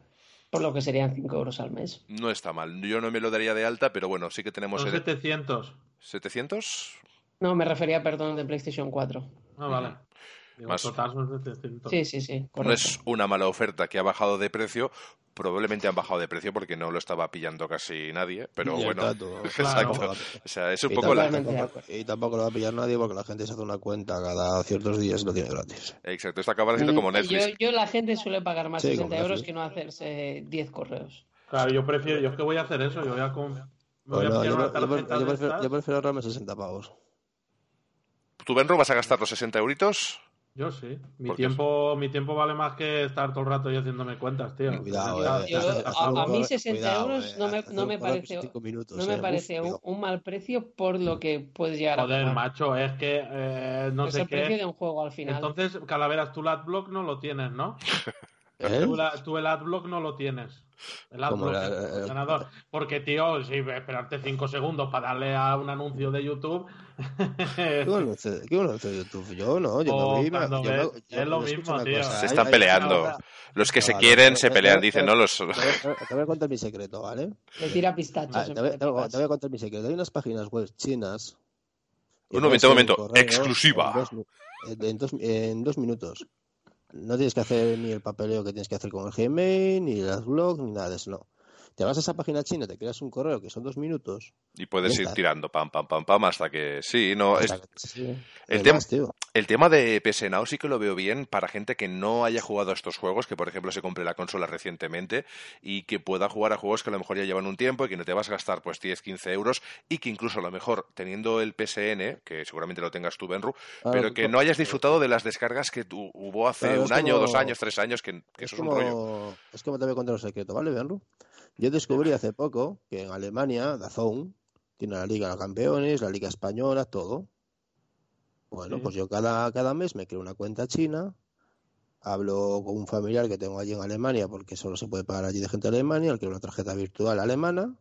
por lo que serían 5 euros al mes. No está mal. Yo no me lo daría de alta, pero bueno, sí que tenemos... Son 700. ¿700? No, me refería, perdón, de PlayStation 4. Ah, vale. Más... Total son 700. Sí, sí, sí. No es una mala oferta que ha bajado de precio. Probablemente han bajado de precio porque no lo estaba pillando casi nadie. Pero bueno, exacto. O sea, es un poco la... Y tampoco lo va a pillar nadie porque la gente se hace una cuenta cada ciertos días y lo tiene gratis. Exacto, esto acaba siendo como Netflix. Yo, la gente suele pagar más de 60 euros que no hacerse 10 correos. Claro, yo prefiero, yo es que voy a hacer eso, yo voy a... yo, prefiero, ahorrarme 60 pavos. ¿Tú, Benro, vas a gastar los 60 euritos? Yo sí. Mi tiempo, mi tiempo vale más que estar todo el rato ahí haciéndome cuentas, tío. Cuidado, eh, a, mí 60 euros no me, no me parece, no me parece un, mal precio por lo que puedes llegar Joder, a Joder, macho, es que eh, no es sé el precio de un juego al final. Entonces, Calaveras, tú el adblock no lo tienes, ¿no? ¿Eh? Tú, el adblock no lo tienes. El adblock, el, ganador. Porque, tío, si esperarte 5 segundos para darle a un anuncio de YouTube ¿Qué anuncio de YouTube? Yo no, yo no vi. es lo mismo, tío. Se están peleando. Los que se quieren se pelean, dicen, ¿no? Los... Te voy a contar mi secreto, ¿vale? Le tira pistachos. te, voy, a contar mi secreto. Hay unas páginas web chinas. Un momento, un momento. Exclusiva. En dos, en dos minutos. No tienes que hacer ni el papeleo que tienes que hacer con el Gmail, ni el blog, ni nada de eso, no te vas a esa página china, te creas un correo que son dos minutos. Y puedes ir tirando pam, pam, pam, pam, hasta que sí, no. Es... El, tema, el tema de PS Now sí que lo veo bien para gente que no haya jugado a estos juegos, que por ejemplo se compre la consola recientemente y que pueda jugar a juegos que a lo mejor ya llevan un tiempo y que no te vas a gastar pues 10, 15 euros y que incluso a lo mejor teniendo el PSN, que seguramente lo tengas tú, Benru, pero que no hayas disfrutado de las descargas que tu, hubo hace un año, dos años, tres años, que, eso es un rollo. Es como te voy a contar un secreto, ¿vale, Benru? Yo descubrí hace poco que en Alemania, Dazón, tiene la Liga de Campeones, la Liga Española, todo. Bueno, pues yo cada, cada mes me creo una cuenta china, hablo con un familiar que tengo allí en Alemania, porque solo se puede pagar allí de gente de Alemania, le quiero una tarjeta virtual alemana,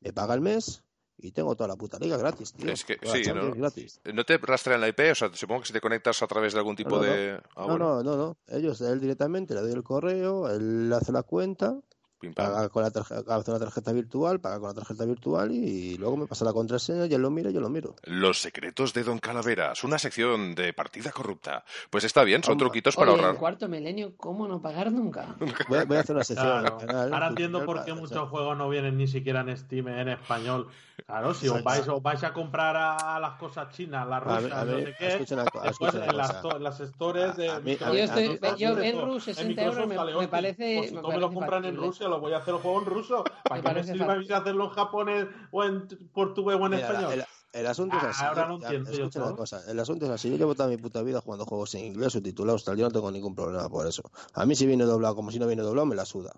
me paga el mes y tengo toda la puta liga gratis, tío. Es que, sí, ¿no? ¿no? te rastrean la IP? O sea, supongo que si te conectas a través de algún tipo de... Ah, no, no, no, no. Ellos, él directamente le doy el correo, él hace la cuenta Paga con la tarjeta, una tarjeta virtual, paga con la tarjeta virtual y, luego me pasa la contraseña y él lo mira y yo lo miro. Los secretos de Don Calaveras, una sección de partida corrupta. Pues está bien, son truquitos para ahorrar. En cuarto milenio, ¿cómo no pagar nunca? Voy a, hacer una sección. Ahora entiendo por qué muchos juegos no vienen ni siquiera en Steam en español. Claro, si os vais, os vais a comprar a las cosas chinas, las rusas, no sé qué, después en las, las stores de... yo, en Rusia 60 euros me, parece... Pues si no me lo compran en Rusia, lo voy a hacer el juego en ruso. ¿Para qué me sirve a hacerlo en japonés o en portugués o en español? El, asunto es ah, así. ahora no entiendo yo una cosa. El asunto es así. Yo llevo toda mi puta vida jugando juegos en inglés subtitulados, tal. Yo no tengo ningún problema por eso. A mí si viene doblado como si no viene doblado, me la suda.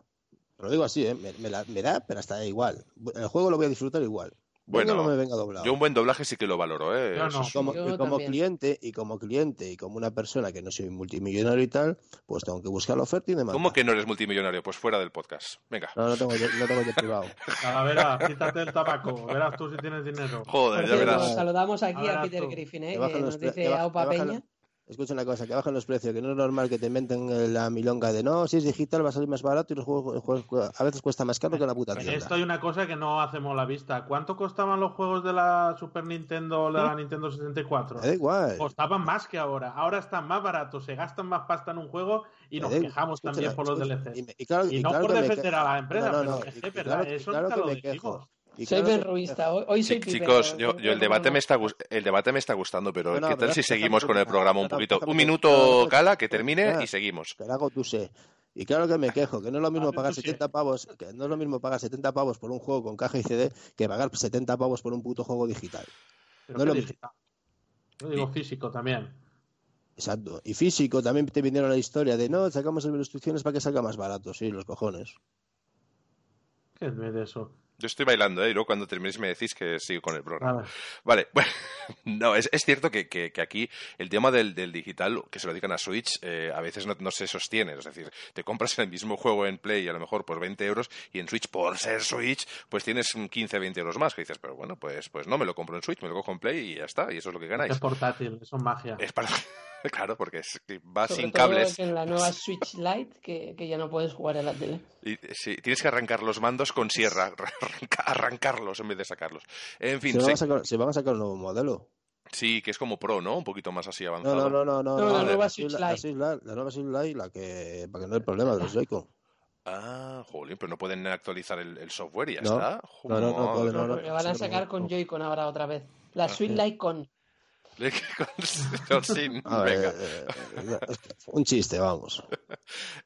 Lo digo así, ¿eh? Me, me, da, pero hasta igual. El juego lo voy a disfrutar igual Bueno, Bueno, no me venga doblado. Yo un buen doblaje sí que lo valoro, ¿eh? No. como, y como cliente y como cliente y como una persona que no soy multimillonario y tal, pues tengo que buscar la oferta y demás. ¿Cómo que no eres multimillonario? Pues fuera del podcast. Venga. No, no tengo yo, no tengo yo privado. Calavera, quítate el tabaco. Verás tú si tienes dinero. Joder, ya cierto, verás. saludamos aquí A Peter tú. Griffin, ¿eh? Que nos dice Aupa Peña. Escucha una cosa, que bajan los precios, que no es normal que te inventen eh, la milonga de no, si es digital va a salir más barato y los juegos, a veces cuesta más caro que la puta En tienda. esto hay una cosa que no hacemos la vista. ¿Cuánto costaban los juegos de la Super Nintendo o la Nintendo 64? Me da igual. Costaban más que ahora. Ahora están más baratos, se gastan más pasta en un juego y nos quejamos Escucha, también por los escucha, DLCs. Y, me- y claro, Y y no claro por defender a la empresa, no, no, pero no, que y verdad, eso claro lo me quejo. Y Soy claro hoy, hoy soy pipero, chicos, yo, el debate no- me está el debate me está gustando, pero No, no, ¿qué tal si seguimos con el programa un poquito? Un minuto, Cala, que termine y seguimos. hago tú sé. Y claro que me quejo, que no es lo mismo pagar tú sé. 70 pavos, que no es lo mismo pagar 70 pavos por un juego con caja y CD que pagar 70 pavos por un puto juego digital. Pero No qué lo mismo. digital. Yo digo físico también. Exacto. Y físico también te vinieron la historia de no, sacamos las instrucciones para que salga más barato, sí, los cojones. ¿Qué es de eso? Yo estoy bailando, ¿eh? Y luego cuando terminéis me decís que sigo con el programa. Vale, bueno, no, es, es cierto que, que- que aquí el tema del, del digital, que se lo dedican a Switch, eh, a veces no, no se sostiene. Es decir, te compras el mismo juego en Play a lo mejor por 20 euros y en Switch, por ser Switch, pues tienes un 15, 20 euros más. Que dices, pero bueno, pues, pues no, me lo compro en Switch, me lo cojo en Play y ya está, y eso es lo que ganáis. Es portátil, eso es magia. Es para... Claro, porque es- va Sobre sin todo cables. en la nueva Switch Lite, que, que ya no puedes jugar en la tele. Y, sí, tienes que arrancar los mandos con sierra, arranca- arrancarlos en vez de sacarlos. En fin, Se van, a sacar, se van a sacar un nuevo modelo. sí, que es como Pro, ¿no? Un poquito más así avanzado. no, no, no, no. No, la no, nueva la Switch la, Lite. la, la nueva Switch Lite, la que, para que no haya problema de los Joy-Con. Ah, jolín, pero no pueden actualizar el, el software y ya No. está. No, no, no, van a sacar no, con no. Joy-Con ahora otra vez. La Ah, Switch. Lite con. Con sin- A ver, Venga. eh, eh, un chiste, vamos.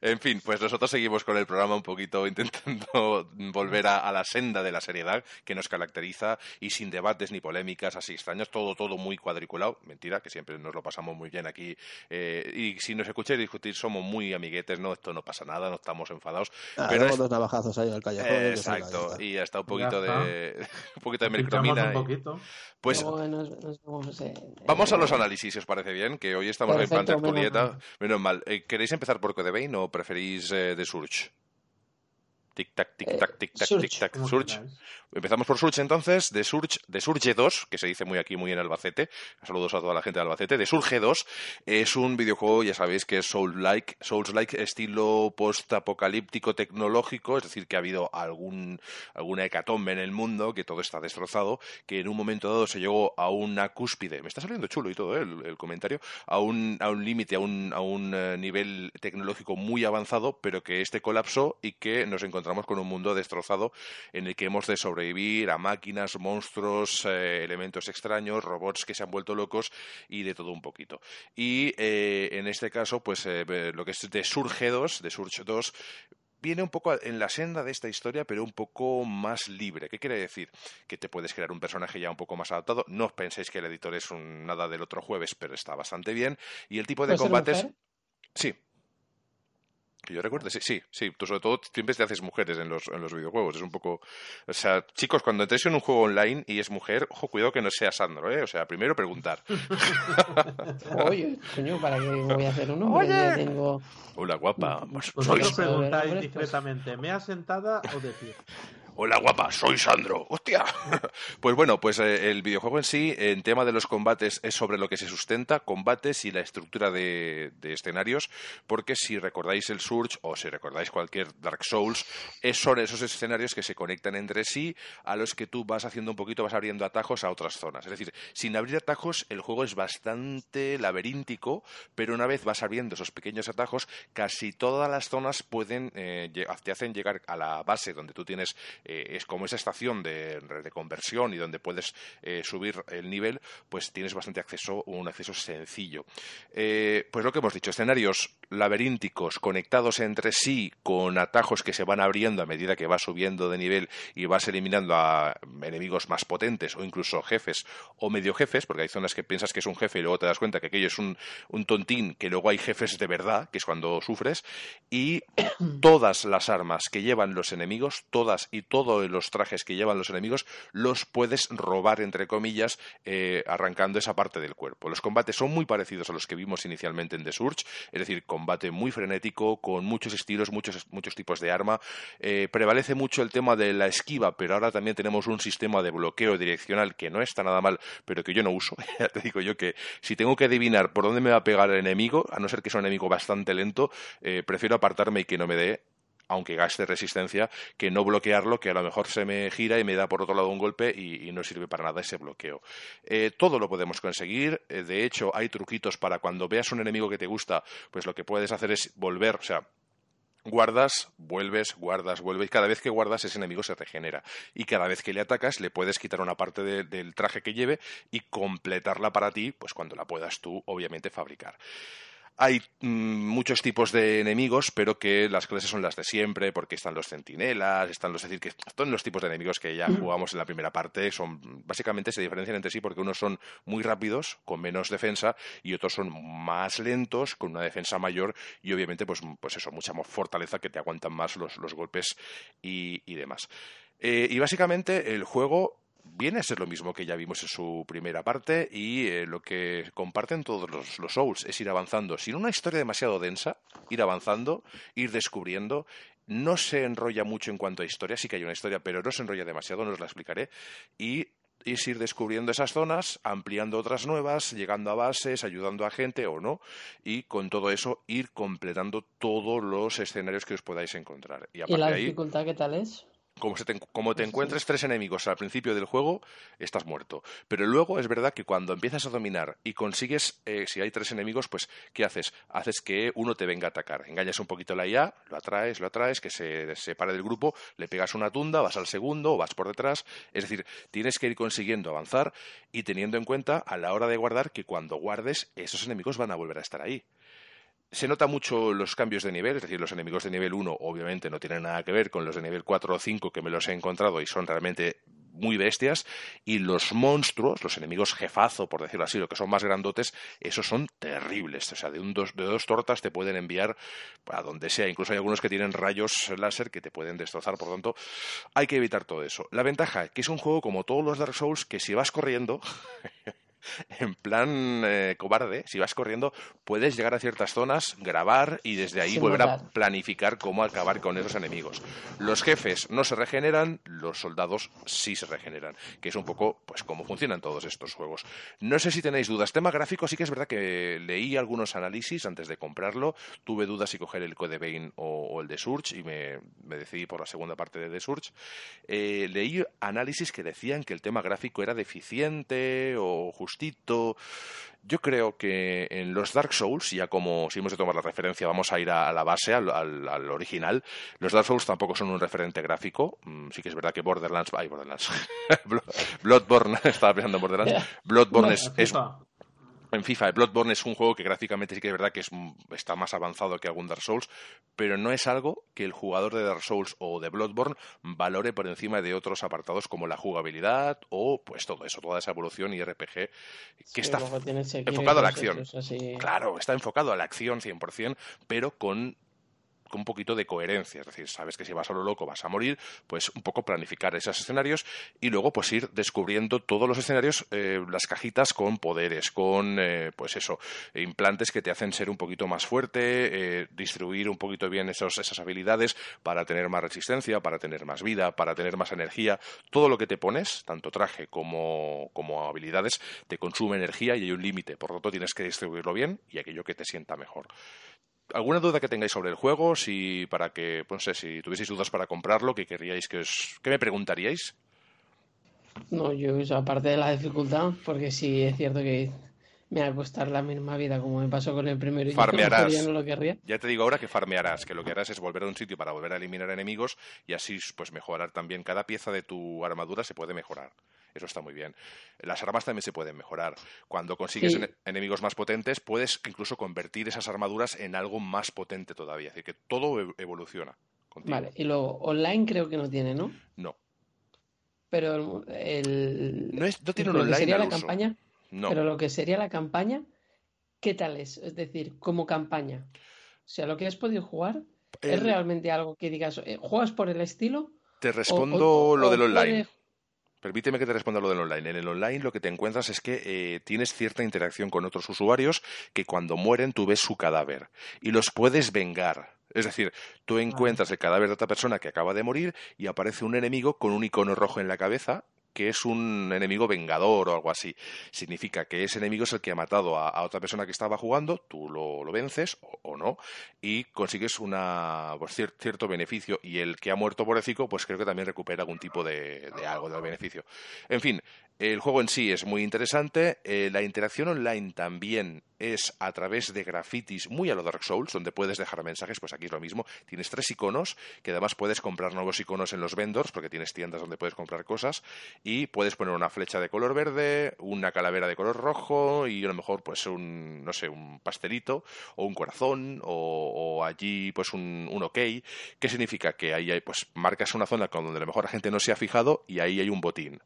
En fin, pues nosotros seguimos con el programa un poquito intentando volver a, a la senda de la seriedad que nos caracteriza y sin debates ni polémicas así extrañas, todo, todo muy cuadriculado. Mentira, que siempre nos lo pasamos muy bien aquí. eh, y si nos escucháis discutir, somos muy amiguetes, no, esto no pasa nada, no estamos enfadados. Ah, pero es- dos navajazos ahí en el callejón. salga, Exacto, y ya está un Ya poquito está. de un poquito de mercromina. un y- poquito. Pues Luego nos- nos vemos, eh, Vamos a eh, los análisis, si os parece bien, que hoy estamos en Perfecto, plan tertulieta. menos mal. Menos mal. Eh, ¿Queréis empezar por Codebain o preferís eh, de Surge? Tic-tac, tic-tac, tic-tac, Surge. tic-tac. Surge. Empezamos por Surge entonces, de Surge, de Surge 2, que se dice muy aquí, muy en Albacete. Saludos a toda la gente de Albacete. De Surge 2 es un videojuego, ya sabéis que es Souls-like, Souls-like estilo post-apocalíptico tecnológico, es decir, que ha habido algún, alguna hecatombe en el mundo, que todo está destrozado, que en un momento dado se llegó a una cúspide, me está saliendo chulo y todo ¿eh? el, el comentario, a un, a un límite, a un, a un eh, nivel tecnológico muy avanzado, pero que este colapsó y que nos encontramos con un mundo destrozado en el que hemos de sobrevivir a máquinas, monstruos, eh, elementos extraños, robots que se han vuelto locos y de todo un poquito. Y eh, en este caso, pues eh, lo que es de Surge 2, de Surge 2, viene un poco en la senda de esta historia, pero un poco más libre. ¿Qué quiere decir? Que te puedes crear un personaje ya un poco más adaptado. No penséis que el editor es un nada del otro jueves, pero está bastante bien. Y el tipo de ¿puede ser combates. Sí. Que yo recuerde, sí, sí, sí. Tú sobre todo siempre te haces mujeres en los, en los videojuegos. Es un poco... O sea, chicos, cuando entréis en un juego online y es mujer, ojo, cuidado que no sea Sandro, ¿eh? O sea, primero preguntar. Oye, coño, ¿para qué voy a hacer un hombre? Oye. Tengo... Hola, guapa. Pues. Vosotros preguntáis pues- discretamente, ¿mea sentada o de pie? Hola guapa, soy Sandro. ¡Hostia! Pues bueno, pues eh, el videojuego en sí, en tema de los combates, es sobre lo que se sustenta, combates y la estructura de, escenarios, porque si recordáis el Surge o si recordáis cualquier Dark Souls, es, son esos escenarios que se conectan entre sí, a los que tú vas haciendo un poquito, vas abriendo atajos a otras zonas. Es decir, sin abrir atajos, el juego es bastante laberíntico, pero una vez vas abriendo esos pequeños atajos, casi todas las zonas pueden, eh, te hacen llegar a la base donde tú tienes eh, es como esa estación de, de conversión y donde puedes eh, subir el nivel, pues tienes bastante acceso, un acceso sencillo. Eh, pues lo que hemos dicho, escenarios laberínticos conectados entre sí con atajos que se van abriendo a medida que vas subiendo de nivel y vas eliminando a enemigos más potentes o incluso jefes o medio jefes, porque hay zonas que piensas que es un jefe y luego te das cuenta que aquello es un, un tontín, que luego hay jefes de verdad, que es cuando sufres, y todas las armas que llevan los enemigos, todas y todos los trajes que llevan los enemigos los puedes robar, entre comillas, eh, arrancando esa parte del cuerpo. Los combates son muy parecidos a los que vimos inicialmente en The Surge, es decir, combate muy frenético, con muchos estilos, muchos, muchos tipos de arma. Eh, prevalece mucho el tema de la esquiva, pero ahora también tenemos un sistema de bloqueo direccional que no está nada mal, pero que yo no uso. ya te digo yo que si tengo que adivinar por dónde me va a pegar el enemigo, a no ser que sea un enemigo bastante lento, eh, prefiero apartarme y que no me dé aunque gaste resistencia, que no bloquearlo, que a lo mejor se me gira y me da por otro lado un golpe y, no sirve para nada ese bloqueo. Eh, todo lo podemos conseguir, eh, de hecho hay truquitos para cuando veas un enemigo que te gusta, pues lo que puedes hacer es volver, o sea, guardas, vuelves, guardas, vuelves. Cada vez que guardas, ese enemigo se regenera. Y cada vez que le atacas, le puedes quitar una parte del traje que lleve y completarla para ti, pues cuando la puedas tú, obviamente, fabricar. Hay mm, muchos tipos de enemigos, pero que las clases son las de siempre, porque están los centinelas, están los, es decir, que todos los tipos de enemigos que ya jugamos en la primera parte son, básicamente se diferencian entre sí porque unos son muy rápidos, con menos defensa, y otros son más lentos, con una defensa mayor, y obviamente, pues, pues eso, mucha más fortaleza que te aguantan más los, golpes y, demás. Eh, y básicamente el juego viene a ser lo mismo que ya vimos en su primera parte y eh, lo que comparten todos los, los, Souls es ir avanzando sin una historia demasiado densa, ir avanzando, ir descubriendo. No se enrolla mucho en cuanto a historia, sí que hay una historia, pero no se enrolla demasiado, no os la explicaré. Y es ir descubriendo esas zonas, ampliando otras nuevas, llegando a bases, ayudando a gente o no, y con todo eso ir completando todos los escenarios que os podáis encontrar. ¿Y, ¿Y la dificultad qué tal es? Como, te, como te encuentres tres enemigos al principio del juego, estás muerto. Pero luego es verdad que cuando empiezas a dominar y consigues, eh, si hay tres enemigos, pues ¿qué haces? Haces que uno te venga a atacar. Engañas un poquito la IA, lo atraes, lo atraes, que se separe del grupo, le pegas una tunda, vas al segundo o vas por detrás. Es decir, tienes que ir consiguiendo avanzar y teniendo en cuenta a la hora de guardar que cuando guardes, esos enemigos van a volver a estar ahí se nota mucho los cambios de nivel, es decir, los enemigos de nivel 1 obviamente no tienen nada que ver con los de nivel 4 o 5 que me los he encontrado y son realmente muy bestias y los monstruos, los enemigos jefazo, por decirlo así, lo que son más grandotes, esos son terribles. O sea, de, un dos, de dos tortas te pueden enviar a donde sea. Incluso hay algunos que tienen rayos láser que te pueden destrozar. Por tanto, hay que evitar todo eso. La ventaja, que es un juego como todos los Dark Souls, que si vas corriendo, en plan eh, cobarde, si vas corriendo, puedes llegar a ciertas zonas, grabar y desde ahí volver a planificar cómo acabar con esos enemigos. Los jefes no se regeneran, los soldados sí se regeneran, que es un poco pues cómo funcionan todos estos juegos. No sé si tenéis dudas. Tema gráfico, sí que es verdad que leí algunos análisis antes de comprarlo. Tuve dudas si coger el Code Vein o, el de Surge y me, decidí por la segunda parte de The Surge. Eh, leí análisis que decían que el tema gráfico era deficiente o justo yo creo que en los Dark Souls, ya como si hemos de tomar la referencia, vamos a ir a, la base, al, original. Los Dark Souls tampoco son un referente gráfico. Mm, sí que es verdad que Borderlands. Ay, Borderlands. Bloodborne, estaba pensando en Borderlands. Bloodborne es, en FIFA. Bloodborne es un juego que gráficamente sí que es verdad que está más avanzado que algún Dark Souls, pero no es algo que el jugador de Dark Souls o de Bloodborne valore por encima de otros apartados como la jugabilidad o pues todo eso, toda esa evolución y RPG que está enfocado a la acción. Claro, está enfocado a la acción 100%, pero con con un poquito de coherencia. Es decir, sabes que si vas a lo loco vas a morir, pues un poco planificar esos escenarios y luego pues ir descubriendo todos los escenarios, eh, las cajitas con poderes, con eh, pues eso, implantes que te hacen ser un poquito más fuerte, eh, distribuir un poquito bien esos, esas habilidades para tener más resistencia, para tener más vida, para tener más energía. Todo lo que te pones, tanto traje como, como habilidades, te consume energía y hay un límite. Por lo tanto, tienes que distribuirlo bien y aquello que te sienta mejor. ¿Alguna duda que tengáis sobre el juego? Si para que, pues, no sé, si tuvieseis dudas para comprarlo, que querríais que os, ¿qué me preguntaríais? No, yo aparte de la dificultad, porque sí es cierto que me va a costar la misma vida como me pasó con el primero y farmearás. ya no lo querría. Ya te digo ahora que farmearás, que lo que harás es volver a un sitio para volver a eliminar enemigos y así pues mejorar también cada pieza de tu armadura se puede mejorar. Eso está muy bien. Las armas también se pueden mejorar. Cuando consigues enemigos más potentes, puedes incluso convertir esas armaduras en algo más potente todavía. Es decir, que todo evoluciona. Vale, y luego online creo que no tiene, ¿no? No. Pero el. No, es, no tiene un online. sería la campaña? No. Pero lo que sería la campaña, ¿qué tal es? Es decir, como campaña. O sea, lo que has podido jugar, ¿es realmente algo que digas, eh, juegas por el estilo Te respondo lo del online. Permíteme que te responda lo del online. En el online lo que te encuentras es que eh, tienes cierta interacción con otros usuarios que cuando mueren tú ves su cadáver y los puedes vengar. Es decir, tú encuentras el cadáver de otra persona que acaba de morir y aparece un enemigo con un icono rojo en la cabeza que es un enemigo vengador o algo así. Significa que ese enemigo es el que ha matado a, otra persona que estaba jugando, tú lo, vences o, no, y consigues una, pues, cierto beneficio. Y el que ha muerto por ético, pues creo que también recupera algún tipo de, de algo de beneficio. En fin, el juego en sí es muy interesante. Eh, la interacción online también es a través de grafitis muy a lo Dark Souls, donde puedes dejar mensajes. Pues aquí es lo mismo. Tienes tres iconos, que además puedes comprar nuevos iconos en los vendors, porque tienes tiendas donde puedes comprar cosas. Y puedes poner una flecha de color verde, una calavera de color rojo y a lo mejor, pues un, no sé, un pastelito o un corazón o, allí, pues un, un ok. ¿Qué significa? Que ahí hay, pues marcas una zona donde a lo mejor la gente no se ha fijado y ahí hay un botín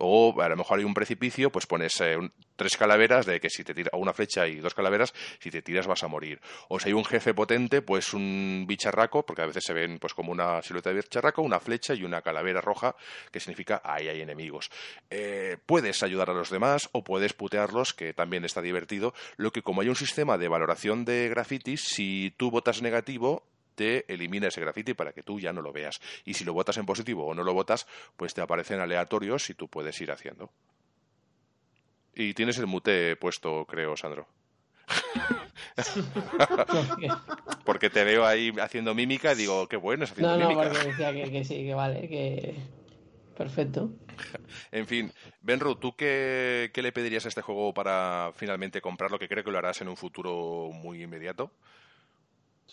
o a lo mejor hay un precipicio, pues pones eh, tres calaveras de que si te tiras, o una flecha y dos calaveras, si te tiras vas a morir. O si hay un jefe potente, pues un bicharraco, porque a veces se ven pues como una silueta de bicharraco, una flecha y una calavera roja, que significa ahí hay enemigos. Eh, puedes ayudar a los demás o puedes putearlos, que también está divertido. Lo que como hay un sistema de valoración de grafitis, si tú votas negativo, te elimina ese graffiti para que tú ya no lo veas. Y si lo votas en positivo o no lo votas, pues te aparecen aleatorios y tú puedes ir haciendo. Y tienes el mute puesto, creo, Sandro. porque te veo ahí haciendo mímica y digo, qué bueno es haciendo mímica. No, porque decía que, sí, que vale, que... Perfecto. En fin, Benru, ¿tú qué, qué le pedirías a este juego para finalmente comprarlo? Que creo que lo harás en un futuro muy inmediato.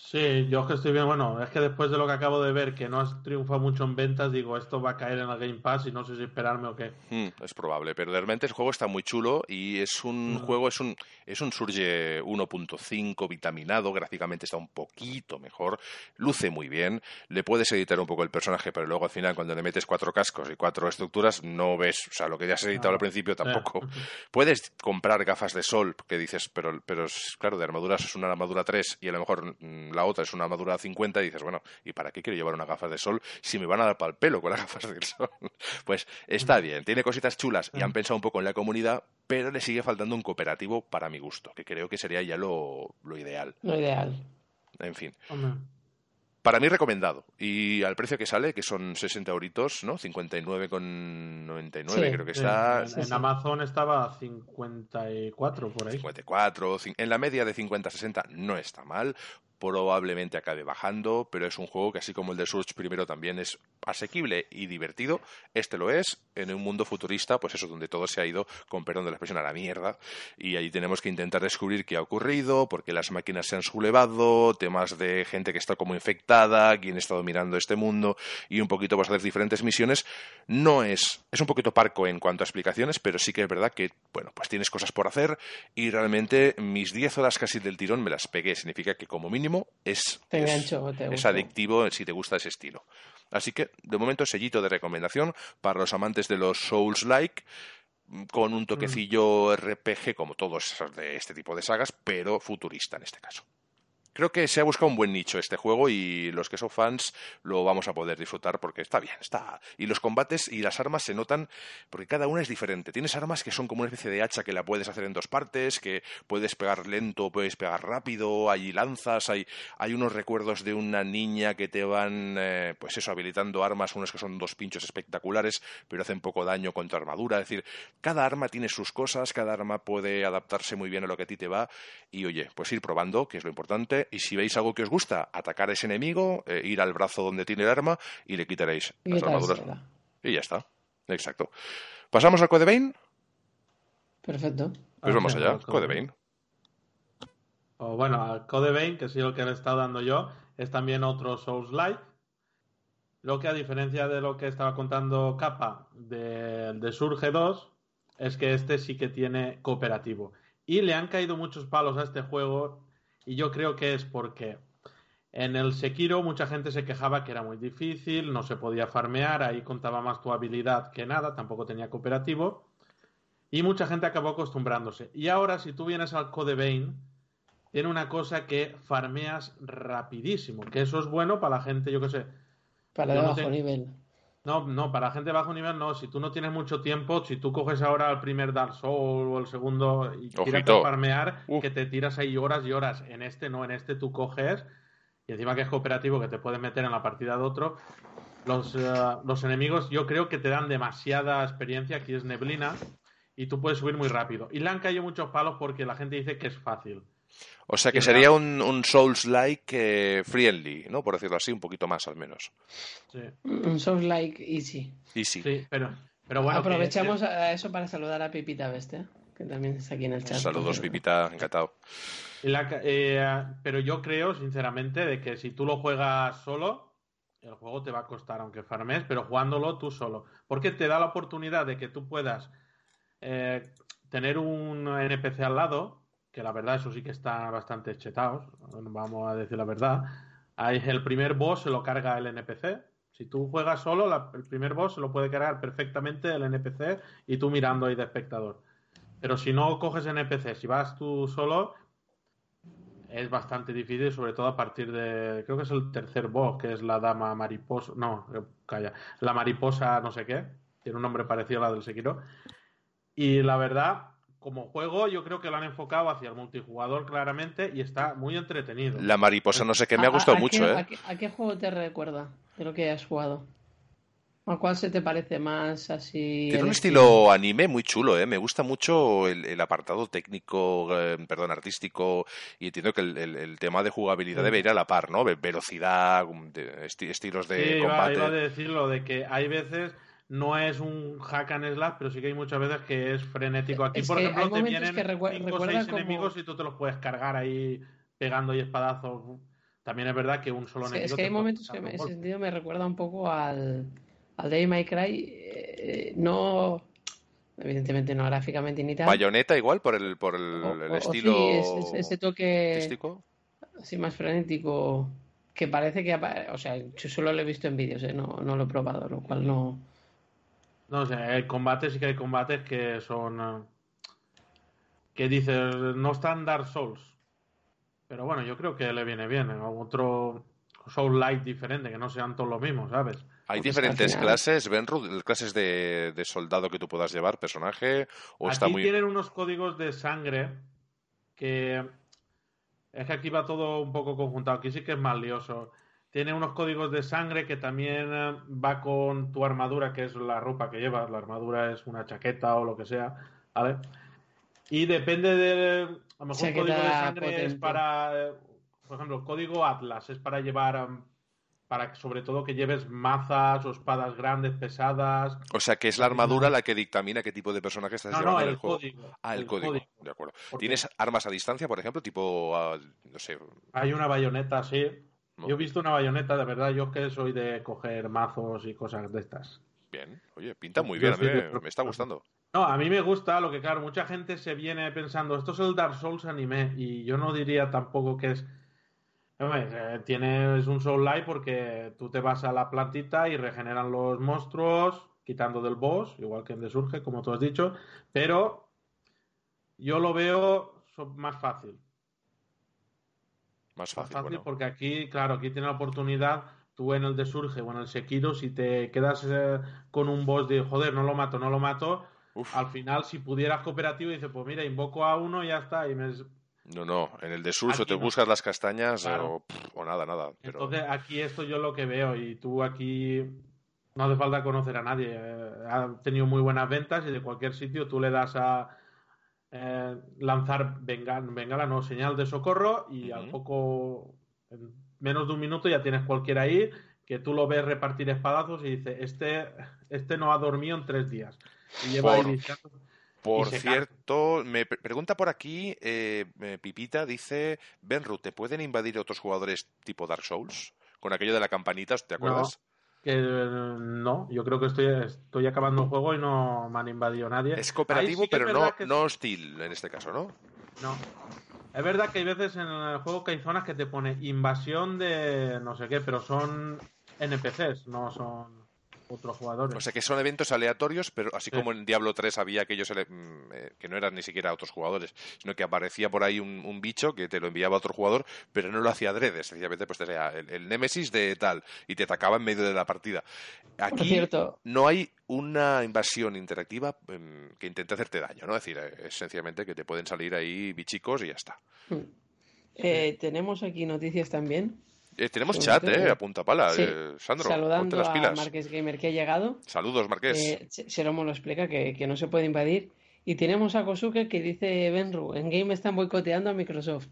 Sí, yo es que estoy bien. Bueno, es que después de lo que acabo de ver, que no has triunfado mucho en ventas, digo, esto va a caer en el Game Pass y no sé si esperarme o qué. Hmm, es probable, pero realmente el juego está muy chulo y es un juego, es un, es un Surge 1.5 vitaminado, gráficamente está un poquito mejor, luce muy bien, le puedes editar un poco el personaje, pero luego al final cuando le metes cuatro cascos y cuatro estructuras no ves, o sea, lo que ya has editado al principio tampoco. Puedes comprar gafas de sol, que dices, pero, pero claro, de armaduras es una armadura 3 y a lo mejor mm, la otra es una armadura 50 y dices, bueno, ¿y para qué quiero llevar unas gafas de sol si me van a dar para el pelo con las gafas de sol? pues está bien, tiene cositas chulas y han pensado un poco en la comunidad, pero le sigue faltando un cooperativo para mi gusto, que creo que sería ya lo, ideal. Lo ideal. En fin. Para mí recomendado. Y al precio que sale, que son 60 euritos, ¿no? 59,99 creo que está. En, Amazon estaba 54 por ahí. 54, en la media de 50-60 no está mal probablemente acabe bajando, pero es un juego que así como el de Surge primero también es asequible y divertido, este lo es, en un mundo futurista, pues eso, donde todo se ha ido, con perdón de la expresión, a la mierda, y ahí tenemos que intentar descubrir qué ha ocurrido, por qué las máquinas se han sublevado, temas de gente que está como infectada, quién está dominando este mundo, y un poquito vas a hacer diferentes misiones. No es, es un poquito parco en cuanto a explicaciones, pero sí que es verdad que, bueno, pues tienes cosas por hacer, y realmente mis 10 horas casi del tirón me las pegué, significa que como mínimo es, es, adictivo si te gusta ese estilo. Así que, de momento, sellito de recomendación para los amantes de los Souls-like, con un toquecillo RPG, como todos de este tipo de sagas, pero futurista en este caso. Creo que se ha buscado un buen nicho este juego y los que son fans lo vamos a poder disfrutar porque está bien, está. Y los combates y las armas se notan porque cada una es diferente. Tienes armas que son como una especie de hacha que la puedes hacer en dos partes, que puedes pegar lento, puedes pegar rápido, hay lanzas, hay, hay unos recuerdos de una niña que te van, eh, pues eso, habilitando armas, unos que son dos pinchos espectaculares, pero hacen poco daño contra armadura. Es decir, cada arma tiene sus cosas, cada arma puede adaptarse muy bien a lo que a ti te va y oye, pues ir probando, que es lo importante y si veis algo que os gusta, atacar a ese enemigo, eh, ir al brazo donde tiene el arma y le quitaréis las armaduras. Y ya está. Exacto. ¿Pasamos al Code Vein? Perfecto. Pues vamos allá, Code Vein. O bueno, al Code Vein, que es lo que le he estado dando yo, es también otro Souls-like. Lo que a diferencia de lo que estaba contando Capa de, de Surge 2, es que este sí que tiene cooperativo. Y le han caído muchos palos a este juego y yo creo que es porque en el Sekiro mucha gente se quejaba que era muy difícil, no se podía farmear, ahí contaba más tu habilidad que nada, tampoco tenía cooperativo. Y mucha gente acabó acostumbrándose. Y ahora, si tú vienes al Code Vein, tiene una cosa que farmeas rapidísimo, que eso es bueno para la gente, yo qué sé. Para el bajo nivel. No, no, para gente de bajo nivel no. Si tú no tienes mucho tiempo, si tú coges ahora el primer Dark Souls o el segundo y quieres farmear, que te tiras ahí horas y horas. En este no, en este tú coges y encima que es cooperativo, que te puedes meter en la partida de otro. Los, eh, los enemigos yo creo que te dan demasiada experiencia, aquí es neblina, y tú puedes subir muy rápido. Y le han caído muchos palos porque la gente dice que es fácil. O sea que sería un, un Souls-like friendly, ¿no? Por decirlo así, un poquito más al menos. Sí. Un Souls-like easy. Easy. Sí, pero, pero bueno. Aprovechamos a eso para saludar a Pipita Beste, que también está aquí en el chat. Saludos, Pipita, encantado. Eh, pero yo creo, sinceramente, de que si tú lo juegas solo, el juego te va a costar, aunque farmes, pero jugándolo tú solo. Porque te da la oportunidad de que tú puedas eh, tener un NPC al lado, que la verdad eso sí que está bastante chetados, vamos a decir la verdad. Ahí el primer boss se lo carga el NPC. Si tú juegas solo, el primer boss se lo puede cargar perfectamente el NPC y tú mirando ahí de espectador. Pero si no coges NPC, si vas tú solo, es bastante difícil, sobre todo a partir de. Creo que es el tercer boss, que es la dama mariposa. No, eh, calla. La mariposa, no sé qué. Tiene un nombre parecido a la del Sekiro. Y la verdad, como juego, yo creo que lo han enfocado hacia el multijugador claramente y está muy entretenido. La mariposa, no sé qué, me ha gustado mucho, ¿eh? ¿a qué, juego te recuerda de lo que has jugado? ¿A cuál se te parece más así? Tiene un estilo anime muy chulo, ¿eh? Me gusta mucho el, apartado técnico, eh, perdón, artístico, y entiendo que el, tema de jugabilidad debe ir a la par, ¿no? Velocidad, estilos de sí, combate. Iba, a decirlo, de que hay veces no es un hack and slash, pero sí que hay muchas veces que es frenético. Aquí, por ejemplo, te vienen cinco o seis enemigos y tú te los puedes cargar ahí pegando y espadazos. También es verdad que un solo enemigo. Es que hay momentos que en ese sentido me recuerda un poco al al Day My Cry eh, no evidentemente no gráficamente ni tal bayoneta igual por el por el, estilo sí, ese toque así más frenético que parece que o sea yo solo lo he visto en vídeos ¿eh? no, no lo he probado lo cual no no sé el combate sí que hay combates que son eh, que dices no están Dark Souls pero bueno yo creo que le viene bien otro Soul Light diferente que no sean todos los mismos sabes ¿Hay diferentes clases, Benrud? ¿Clases de, soldado que tú puedas llevar, personaje? O aquí tienen unos códigos de sangre que... Es que aquí va todo un poco conjuntado. Aquí sí que es más lioso. Tiene unos códigos de sangre que también eh, va con tu armadura, que es la ropa que llevas. La armadura es una chaqueta o lo que sea. ¿Vale? Y depende de... A lo mejor código de sangre es para... Por ejemplo, código Atlas es para llevar para sobre todo que lleves mazas o espadas grandes, pesadas. O sea, que es la armadura la que dictamina qué tipo de personaje estás llevando en el, juego. Código, ah, el, código. De acuerdo. ¿Tienes armas a distancia, por ejemplo? Tipo, ah, no sé. Hay una bayoneta, sí. Yo he visto una bayoneta, de verdad, yo que soy de coger mazos y cosas de estas. Bien, oye, pinta muy bien, me, me está gustando. No, a mí me gusta, lo que claro, mucha gente se viene pensando, esto es el Dark Souls anime, y yo no diría tampoco que es eh, tienes un Soul Light porque tú te vas a la plantita y regeneran los monstruos, quitando del boss, igual que en The Surge, como tú has dicho, pero yo lo veo más fácil. Más fácil, porque aquí, claro, aquí tienes la oportunidad, tú en el de Surge o en el Sekiro, si te quedas eh, con un boss de, joder, no lo mato, no lo mato, al final si pudieras cooperativo, dices, pues mira, invoco a uno y ya está, y me, no, no, en el de o te buscas las castañas o, nada, nada. Entonces aquí esto yo lo que veo y tú aquí no hace falta conocer a nadie. Eh, ha tenido muy buenas ventas y de cualquier sitio tú le das a eh, lanzar bengala, no, señal de socorro y al poco, en menos de un minuto ya tienes cualquiera ahí que tú lo ves repartir espadazos y dice, este, este no ha dormido en tres días. Y lleva por cierto, me pregunta por aquí, eh, eh, Pipita, dice, Benru, ¿te pueden invadir otros jugadores tipo Dark Souls? Con aquello de la campanita, ¿te acuerdas? No, no yo creo que estoy, estoy acabando el juego y no me han invadido nadie. Es cooperativo, pero no, no hostil en este caso, ¿no? No. Es verdad que hay veces en el juego que hay zonas que te pone invasión de no sé qué, pero son NPCs, no son otros jugadores. O sea que son eventos aleatorios, pero así como en Diablo 3 había aquellos mm, eh, que no eran ni siquiera otros jugadores, sino que aparecía por ahí un, bicho que te lo enviaba a otro jugador, pero no lo hacía adrede, sencillamente pues tenía el, el Némesis de tal y te atacaba en medio de la partida. Aquí no hay una invasión interactiva em, que intente hacerte daño, ¿no? Es decir, eh, esencialmente que te pueden salir ahí bichicos y ya está. Hmm. Eh, tenemos aquí noticias también. Eh, tenemos chat, ¿eh? A punta pala. Eh, Sandro, Saludando las pilas. a Marqués Gamer que ha llegado. Saludos, Marqués. Eh, Seromo lo explica que, que, no se puede invadir. Y tenemos a Kosuke que dice Benru, en Game están boicoteando a Microsoft.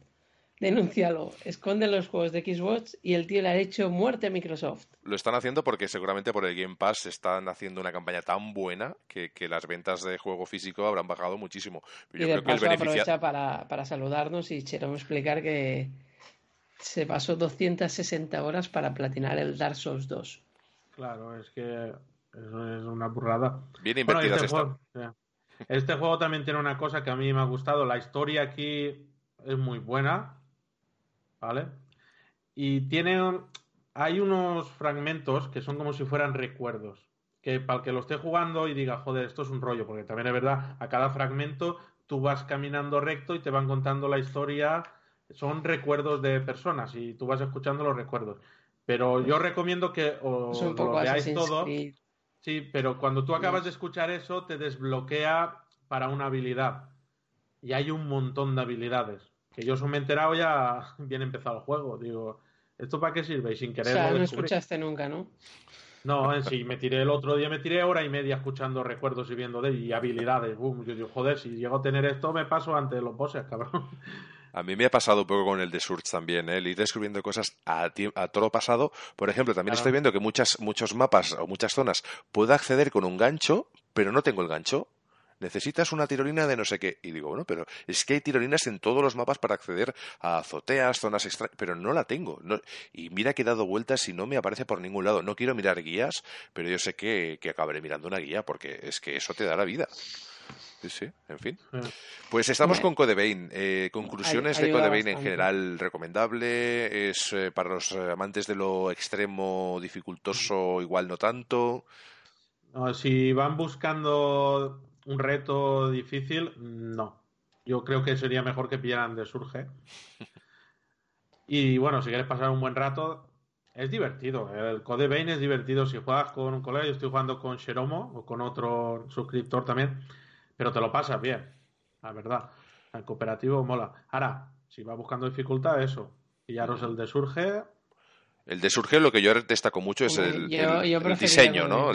Denúncialo. Esconde los juegos de Xbox y el tío le ha hecho muerte a Microsoft. Lo están haciendo porque seguramente por el Game Pass están haciendo una campaña tan buena que, que las ventas de juego físico habrán bajado muchísimo. Yo y creo que el aprovecha para, para saludarnos y Cheromo explicar que se pasó 260 horas para platinar el Dark Souls 2. Claro, es que eso es una burrada. Bien invertidas este, juego, este juego también tiene una cosa que a mí me ha gustado. La historia aquí es muy buena, ¿vale? Y tiene, hay unos fragmentos que son como si fueran recuerdos. Que para el que lo esté jugando y diga, joder, esto es un rollo, porque también es verdad, a cada fragmento tú vas caminando recto y te van contando la historia son recuerdos de personas y tú vas escuchando los recuerdos. Pero yo recomiendo que os lo veáis todo. Sí, pero cuando tú acabas de escuchar eso, te desbloquea para una habilidad. Y hay un montón de habilidades. Que yo os me he enterado ya bien empezado el juego. Digo, ¿esto para qué sirve? Y sin querer. O sea, no escuchaste nunca, ¿no? No, en sí, me tiré el otro día, me tiré hora y media escuchando recuerdos y viendo de y habilidades. Boom, yo digo, joder, si llego a tener esto, me paso ante los bosses, cabrón. A mí me ha pasado un poco con el de Surge también, ¿eh? el ir descubriendo cosas a, a todo pasado. Por ejemplo, también estoy viendo que muchas, muchos mapas o muchas zonas puedo acceder con un gancho, pero no tengo el gancho. Necesitas una tirolina de no sé qué. Y digo, bueno, pero es que hay tirolinas en todos los mapas para acceder a azoteas, zonas extrañas, pero no la tengo. y mira que he dado vueltas y no me aparece por ningún lado. No quiero mirar guías, pero yo sé que, que acabaré mirando una guía porque es que eso te da la vida. Sí, sí, en fin. Pues estamos con Codebain. Eh, conclusiones de Codebain en general recomendable. Es eh, para los amantes de lo extremo, dificultoso, igual no tanto. si van buscando un reto difícil, no. Yo creo que sería mejor que pillaran de Surge. Y bueno, si quieres pasar un buen rato, es divertido. El Code Vein es divertido. Si juegas con un colega, yo estoy jugando con Sheromo o con otro suscriptor también pero te lo pasas bien, la verdad. El cooperativo mola. Ahora, si vas buscando dificultad, eso. Pillaros el de Surge. El de Surge lo que yo destaco mucho es el, diseño, ¿no?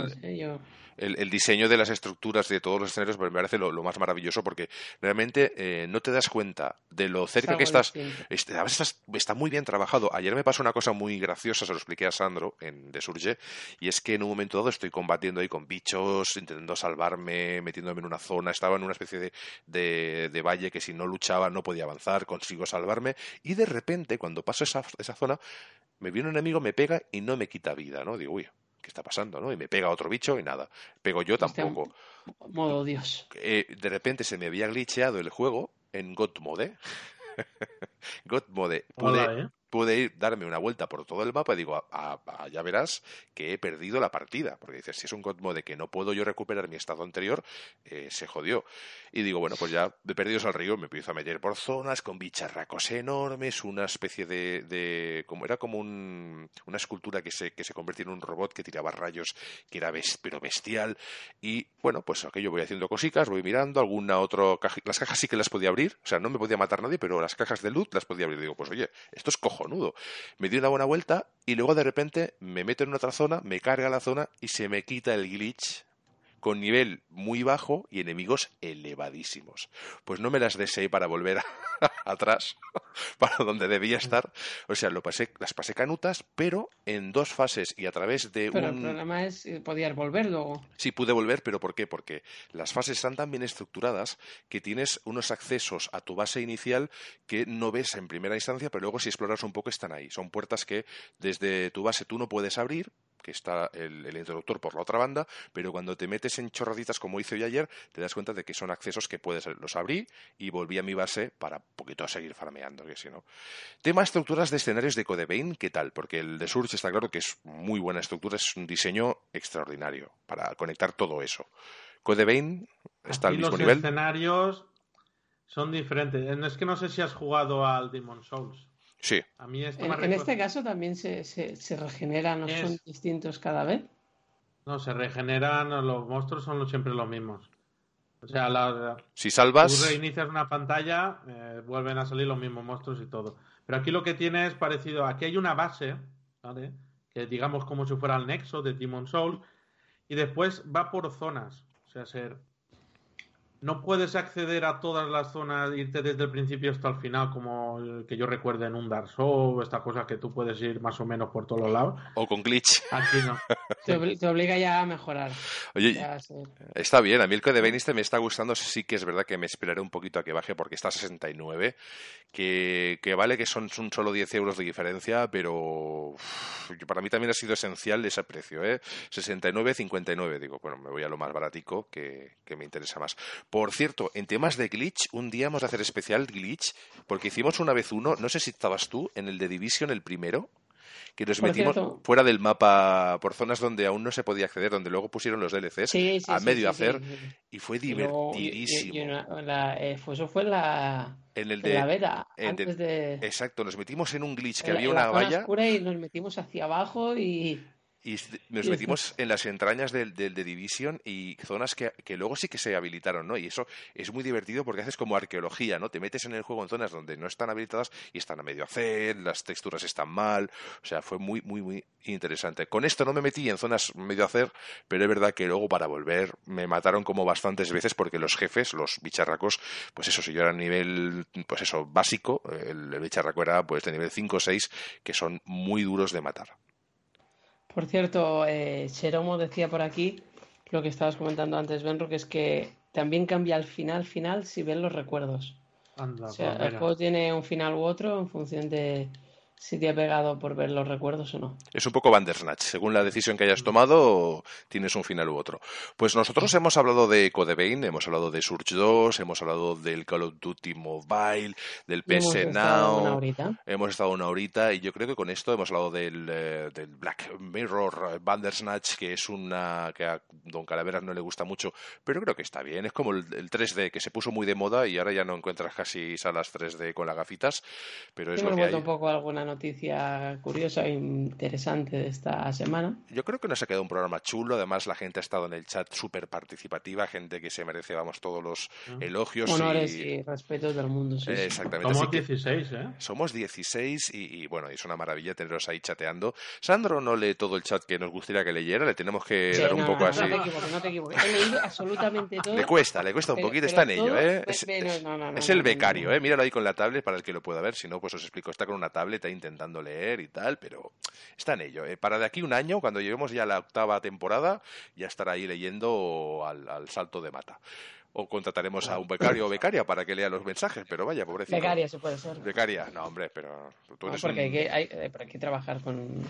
El, diseño de las estructuras de todos los escenarios me parece lo, más maravilloso porque realmente eh, no te das cuenta de lo cerca que estás, Está muy bien trabajado. Ayer me pasó una cosa muy graciosa, se lo expliqué a Sandro en The Surge, y es que en un momento dado estoy combatiendo ahí con bichos, intentando salvarme, metiéndome en una zona, estaba en una especie de, de, valle que si no luchaba no podía avanzar, consigo salvarme, y de repente cuando paso esa, esa zona me viene un enemigo, me pega y no me quita vida, ¿no? Digo, uy, ¿qué está pasando? ¿no? Y me pega otro bicho y nada. Pego yo este tampoco. modo Dios. Eh, de repente se me había glitcheado el juego en God Mode. God Mode. Pude, ¿eh? Pude ir, darme una vuelta por todo el mapa y digo, ya verás que he perdido la partida. Porque dices, si es un God Mode que no puedo yo recuperar mi estado anterior, eh, se jodió. Y digo, bueno, pues ya de perdidos al río me empiezo a meter por zonas con bicharracos enormes, una especie de. de como era como un, una escultura que se, que se convertía en un robot que tiraba rayos, que era pero bestial. Y bueno, pues aquello voy haciendo cositas, voy mirando, alguna otra caja. Las cajas sí que las podía abrir, o sea, no me podía matar nadie, pero las cajas de loot las podía abrir. Digo, pues oye, esto es Me di una buena vuelta y luego de repente me meto en otra zona, me carga la zona y se me quita el glitch con nivel muy bajo y enemigos elevadísimos. Pues no me las deseé para volver atrás, para donde debía estar. O sea, lo pasé, las pasé canutas, pero en dos fases y a través de pero el problema es, ¿podías volver luego? Sí, pude volver, pero ¿por qué? Porque las fases están tan bien estructuradas que tienes unos accesos a tu base inicial que no ves en primera instancia, pero luego si exploras un poco están ahí. Son puertas que desde tu base tú no puedes abrir, que está el, el, introductor por la otra banda, pero cuando te metes en chorraditas como hice hoy ayer, te das cuenta de que son accesos que puedes, los abrí y volví a mi base para un poquito a seguir farmeando, que si no. Tema estructuras de escenarios de Codevein, ¿qué tal? Porque el de Surge está claro que es muy buena estructura, es un diseño extraordinario para conectar todo eso. Codevein está al mismo los nivel. escenarios son diferentes. Es que no sé si has jugado al Demon Souls. Sí. A mí esto En, me en recuerda- este caso también se, se, se regeneran, ¿no Es- son distintos cada vez? No, se regeneran, los monstruos son siempre los mismos. O sea, la- Si tú salvas, reinicias una pantalla, eh, vuelven a salir los mismos monstruos y todo. Pero aquí lo que tiene es parecido. Aquí hay una base, ¿vale? Que digamos como si fuera el nexo de Demon Souls. Y después va por zonas. O sea, ser. No puedes acceder a todas las zonas, irte desde el principio hasta el final, como el que yo recuerde en un Dark Souls, estas cosas que tú puedes ir más o menos por todos los lados. o con glitch. Aquí no. Te, obli- te obliga ya a mejorar. Oye, Ya Está bien, a mí el Codevein este me está gustando, sí que es verdad que me esperaré un poquito a que baje porque está a 69, que, que vale que son, son solo 10 euros de diferencia, pero para mí también ha sido esencial ese precio, ¿eh? 69, 59, digo, bueno, me voy a lo más baratico que, que me interesa más. Por cierto, en temas de glitch, un día vamos a hacer especial glitch, porque hicimos una vez uno, no sé si estabas tú, en el de Division, el primero, que nos Por metimos cierto. fuera del mapa por zonas donde aún no se podía acceder, donde luego pusieron los DLCs Sí, sí, a sí, medio hacer y fue Y luego- y- y- divertidísimo. y una- la- eh, fue- eso fue la, en el en la de beta, de- antes de... exacto, nos metimos en un glitch que en había la una valla oscura y nos metimos hacia abajo y... y nos metimos en las entrañas del, del de Division y zonas que, que luego sí que se habilitaron, ¿no? Y eso es muy divertido porque haces como arqueología, ¿no? Te metes en el juego en zonas donde no están habilitadas y están a medio hacer, las texturas están mal, o sea, fue muy, muy, muy interesante. Con esto no me metí en zonas medio hacer, pero es verdad que luego para volver me mataron como bastantes veces porque los jefes, los bicharracos, pues eso, si yo era nivel, pues eso, básico, el, el bicharraco era pues de nivel 5 o 6, que son muy duros de matar. Por cierto, eh, Cheromo decía por aquí lo que estabas comentando antes, Benro, que es que también cambia al final, final, si ven los recuerdos. Anda, O sea, pues el juego tiene un final u otro en función de si te ha pegado por ver los recuerdos o no. Es un poco Bandersnatch. Según la decisión que hayas tomado, tienes un final u otro. Pues nosotros hemos hablado de Codevein, hemos hablado de Surge 2, hemos hablado del Call of Duty Mobile, del Y hemos PS estado una Now. Hemos estado una horita y yo creo que con esto hemos hablado del, eh, del Black Mirror Bandersnatch, que es una que a Don Calaveras no le gusta mucho, pero creo que está bien. Es como el, el 3D, que se puso muy de moda y ahora ya no encuentras casi salas 3D con las gafitas, pero es lo que hay. un poco a alguna noticia curiosa e interesante de esta semana. Yo creo que nos ha quedado un programa chulo. Además, la gente ha estado en el chat súper participativa, gente que se merece, vamos, todos los elogios. Honores y... y respetos del mundo. sí. Exactamente. Somos así que 16, ¿eh? somos 16 y, y, bueno, es una maravilla teneros ahí chateando. Sandro no lee todo el chat que nos gustaría que leyera, le tenemos que Sí, dar un no, poco no, así. No te equivoques, no te equivoques. He leído absolutamente todo. Le cuesta, le cuesta un Pero- poquito, pero está en ello, ¿eh? Es, es- no, no, es no, el becario. ¿eh? Míralo ahí con la tablet para el que lo pueda ver, si no, pues os explico. Está con una tablet ahí intentando leer y tal, pero está en ello. ¿eh? Para de aquí un año, cuando lleguemos ya a la octava temporada, ya estará ahí leyendo al, al salto de mata. O contrataremos a un becario o becaria para que lea los mensajes, pero vaya, pobrecito. Becaria, se puede ser. Becaria, no, hombre, pero tú No, eres porque un- hay, que, hay, eh, hay que trabajar con,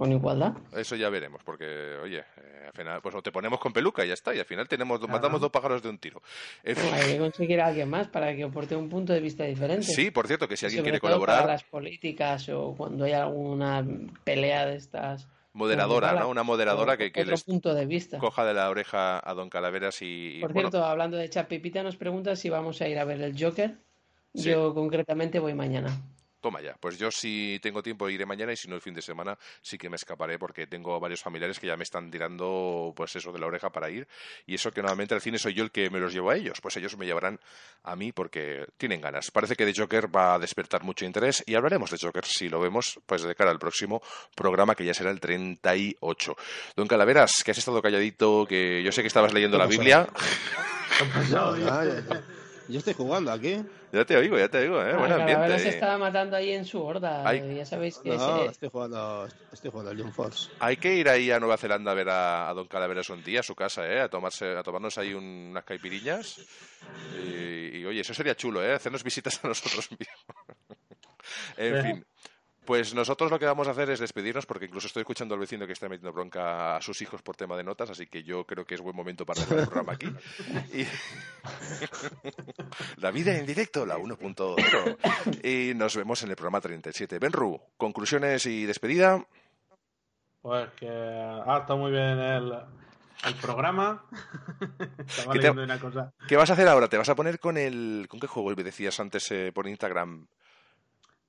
con igualdad. Eso ya veremos, porque, oye, eh, al final, pues o te ponemos con peluca y ya está, y al final tenemos, Claro. matamos dos pájaros de un tiro. En fin. Hay que conseguir a alguien más para que aporte un punto de vista diferente. Sí, por cierto, que si alguien Sobre quiere todo colaborar, Para las políticas o cuando hay alguna pelea de estas. moderadora, ¿no? Una moderadora que, que les punto de vista. coja de la oreja a Don Calaveras y, Por bueno, cierto, hablando de chat, Pipita nos pregunta si vamos a ir a ver el Joker. Sí. Yo concretamente voy mañana. Toma ya. Pues yo si tengo tiempo iré mañana y si no el fin de semana sí que me escaparé porque tengo varios familiares que ya me están tirando pues eso de la oreja para ir y eso que normalmente al cine soy yo el que me los llevo a ellos, pues ellos me llevarán a mí porque tienen ganas. Parece que de Joker va a despertar mucho interés y hablaremos de Joker si lo vemos pues de cara al próximo programa que ya será el 38. Don Calaveras, que has estado calladito, que yo sé que estabas leyendo la. Biblia. Yo estoy jugando aquí. Ya te oigo, ya te oigo, ¿eh? Ah, Buen ambiente. se estaba matando ahí en su horda. Ay. Ya sabéis que No, estoy jugando, estoy jugando al Jump Force. Hay que ir ahí a Nueva Zelanda a ver a, a Don Calaveras un día, a su casa, ¿eh? A, tomarse, a tomarnos ahí un- unas caipirinhas. Y, y, oye, eso sería chulo, ¿eh? Hacernos visitas a nosotros mismos. en fin. Pues nosotros lo que vamos a hacer es despedirnos porque incluso estoy escuchando al vecino que está metiendo bronca a sus hijos por tema de notas, así que yo creo que es buen momento para dejar el programa aquí. Y... la vida en directo, la 1.0. Y nos vemos en el programa 37. Benru, conclusiones y despedida. Pues que ha estado muy bien el, el programa. Estaba ¿Qué, te- leyendo una cosa. ¿Qué vas a hacer ahora? ¿Te vas a poner con el... ¿Con qué juego me decías antes eh, por Instagram?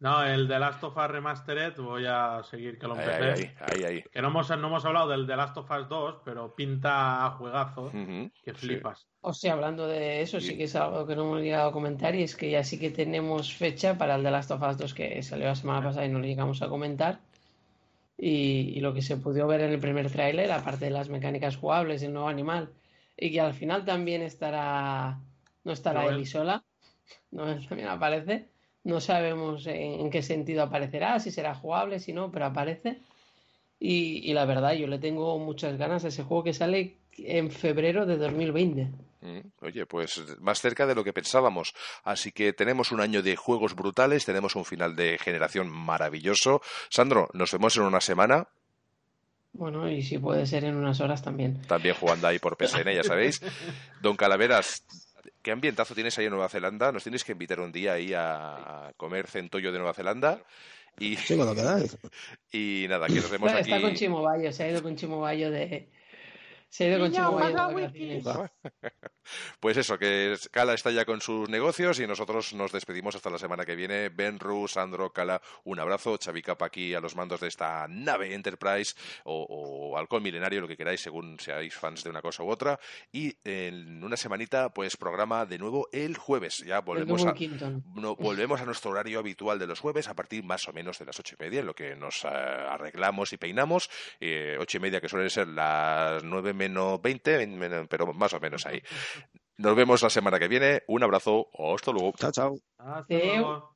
No, el de Last of Us Remastered voy a seguir que lo empecé. ahí, ahí, ahí. Que no hemos, no hemos hablado del de Last of Us 2, pero pinta a juegazo Ujú, que sí. flipas. O sea, hablando de eso, Sí. sí que es algo que no hemos llegado a comentar y es que ya sí que tenemos fecha para el The Last of Us 2 que salió la semana pasada y no lo llegamos a comentar. Y, y lo que se pudo ver en el primer tráiler, aparte de las mecánicas jugables, el nuevo animal, y que al final también estará, no estará Joel. Ellie sola, no también aparece. No sabemos en, en qué sentido aparecerá, si será jugable, si no, pero aparece. Y, y la verdad, yo le tengo muchas ganas a ese juego que sale en febrero de 2020. Mm, Oye, pues más cerca de lo que pensábamos. Así que tenemos un año de juegos brutales, tenemos un final de generación maravilloso. Sandro, nos vemos en una semana, Bueno, y si puede ser en unas horas también. también jugando ahí por PSN, ya sabéis. Don Calaveras, ¿qué ambientazo tienes ahí en Nueva Zelanda? Nos tienes que invitar un día ahí a, comer centollo de Nueva Zelanda. Y, Sí, cuando queráis. y nada, que nos vemos Está, aquí. está con Chimo Bayo, se ha ido con Chimo Bayo de. Se ha ido con Chimo Bayo de. Pues eso, que Cala está ya con sus negocios y nosotros nos despedimos hasta la semana que viene. Ben Ru, Sandro, Cala, un abrazo. Xavi Capa aquí a los mandos de esta nave Enterprise o, o Halcón Milenario, lo que queráis, según seáis fans de una cosa u otra. Y en una semanita, pues programa de nuevo el jueves. Ya volvemos a, no, volvemos a nuestro horario habitual de los jueves a partir más o menos de las ocho y media, en lo que nos eh, arreglamos y peinamos. Eh, ocho y media que suelen ser las nueve menos veinte, pero más o menos ahí. Nos vemos la semana que viene. Un abrazo. Hasta luego. Chao, chao. Hasta luego.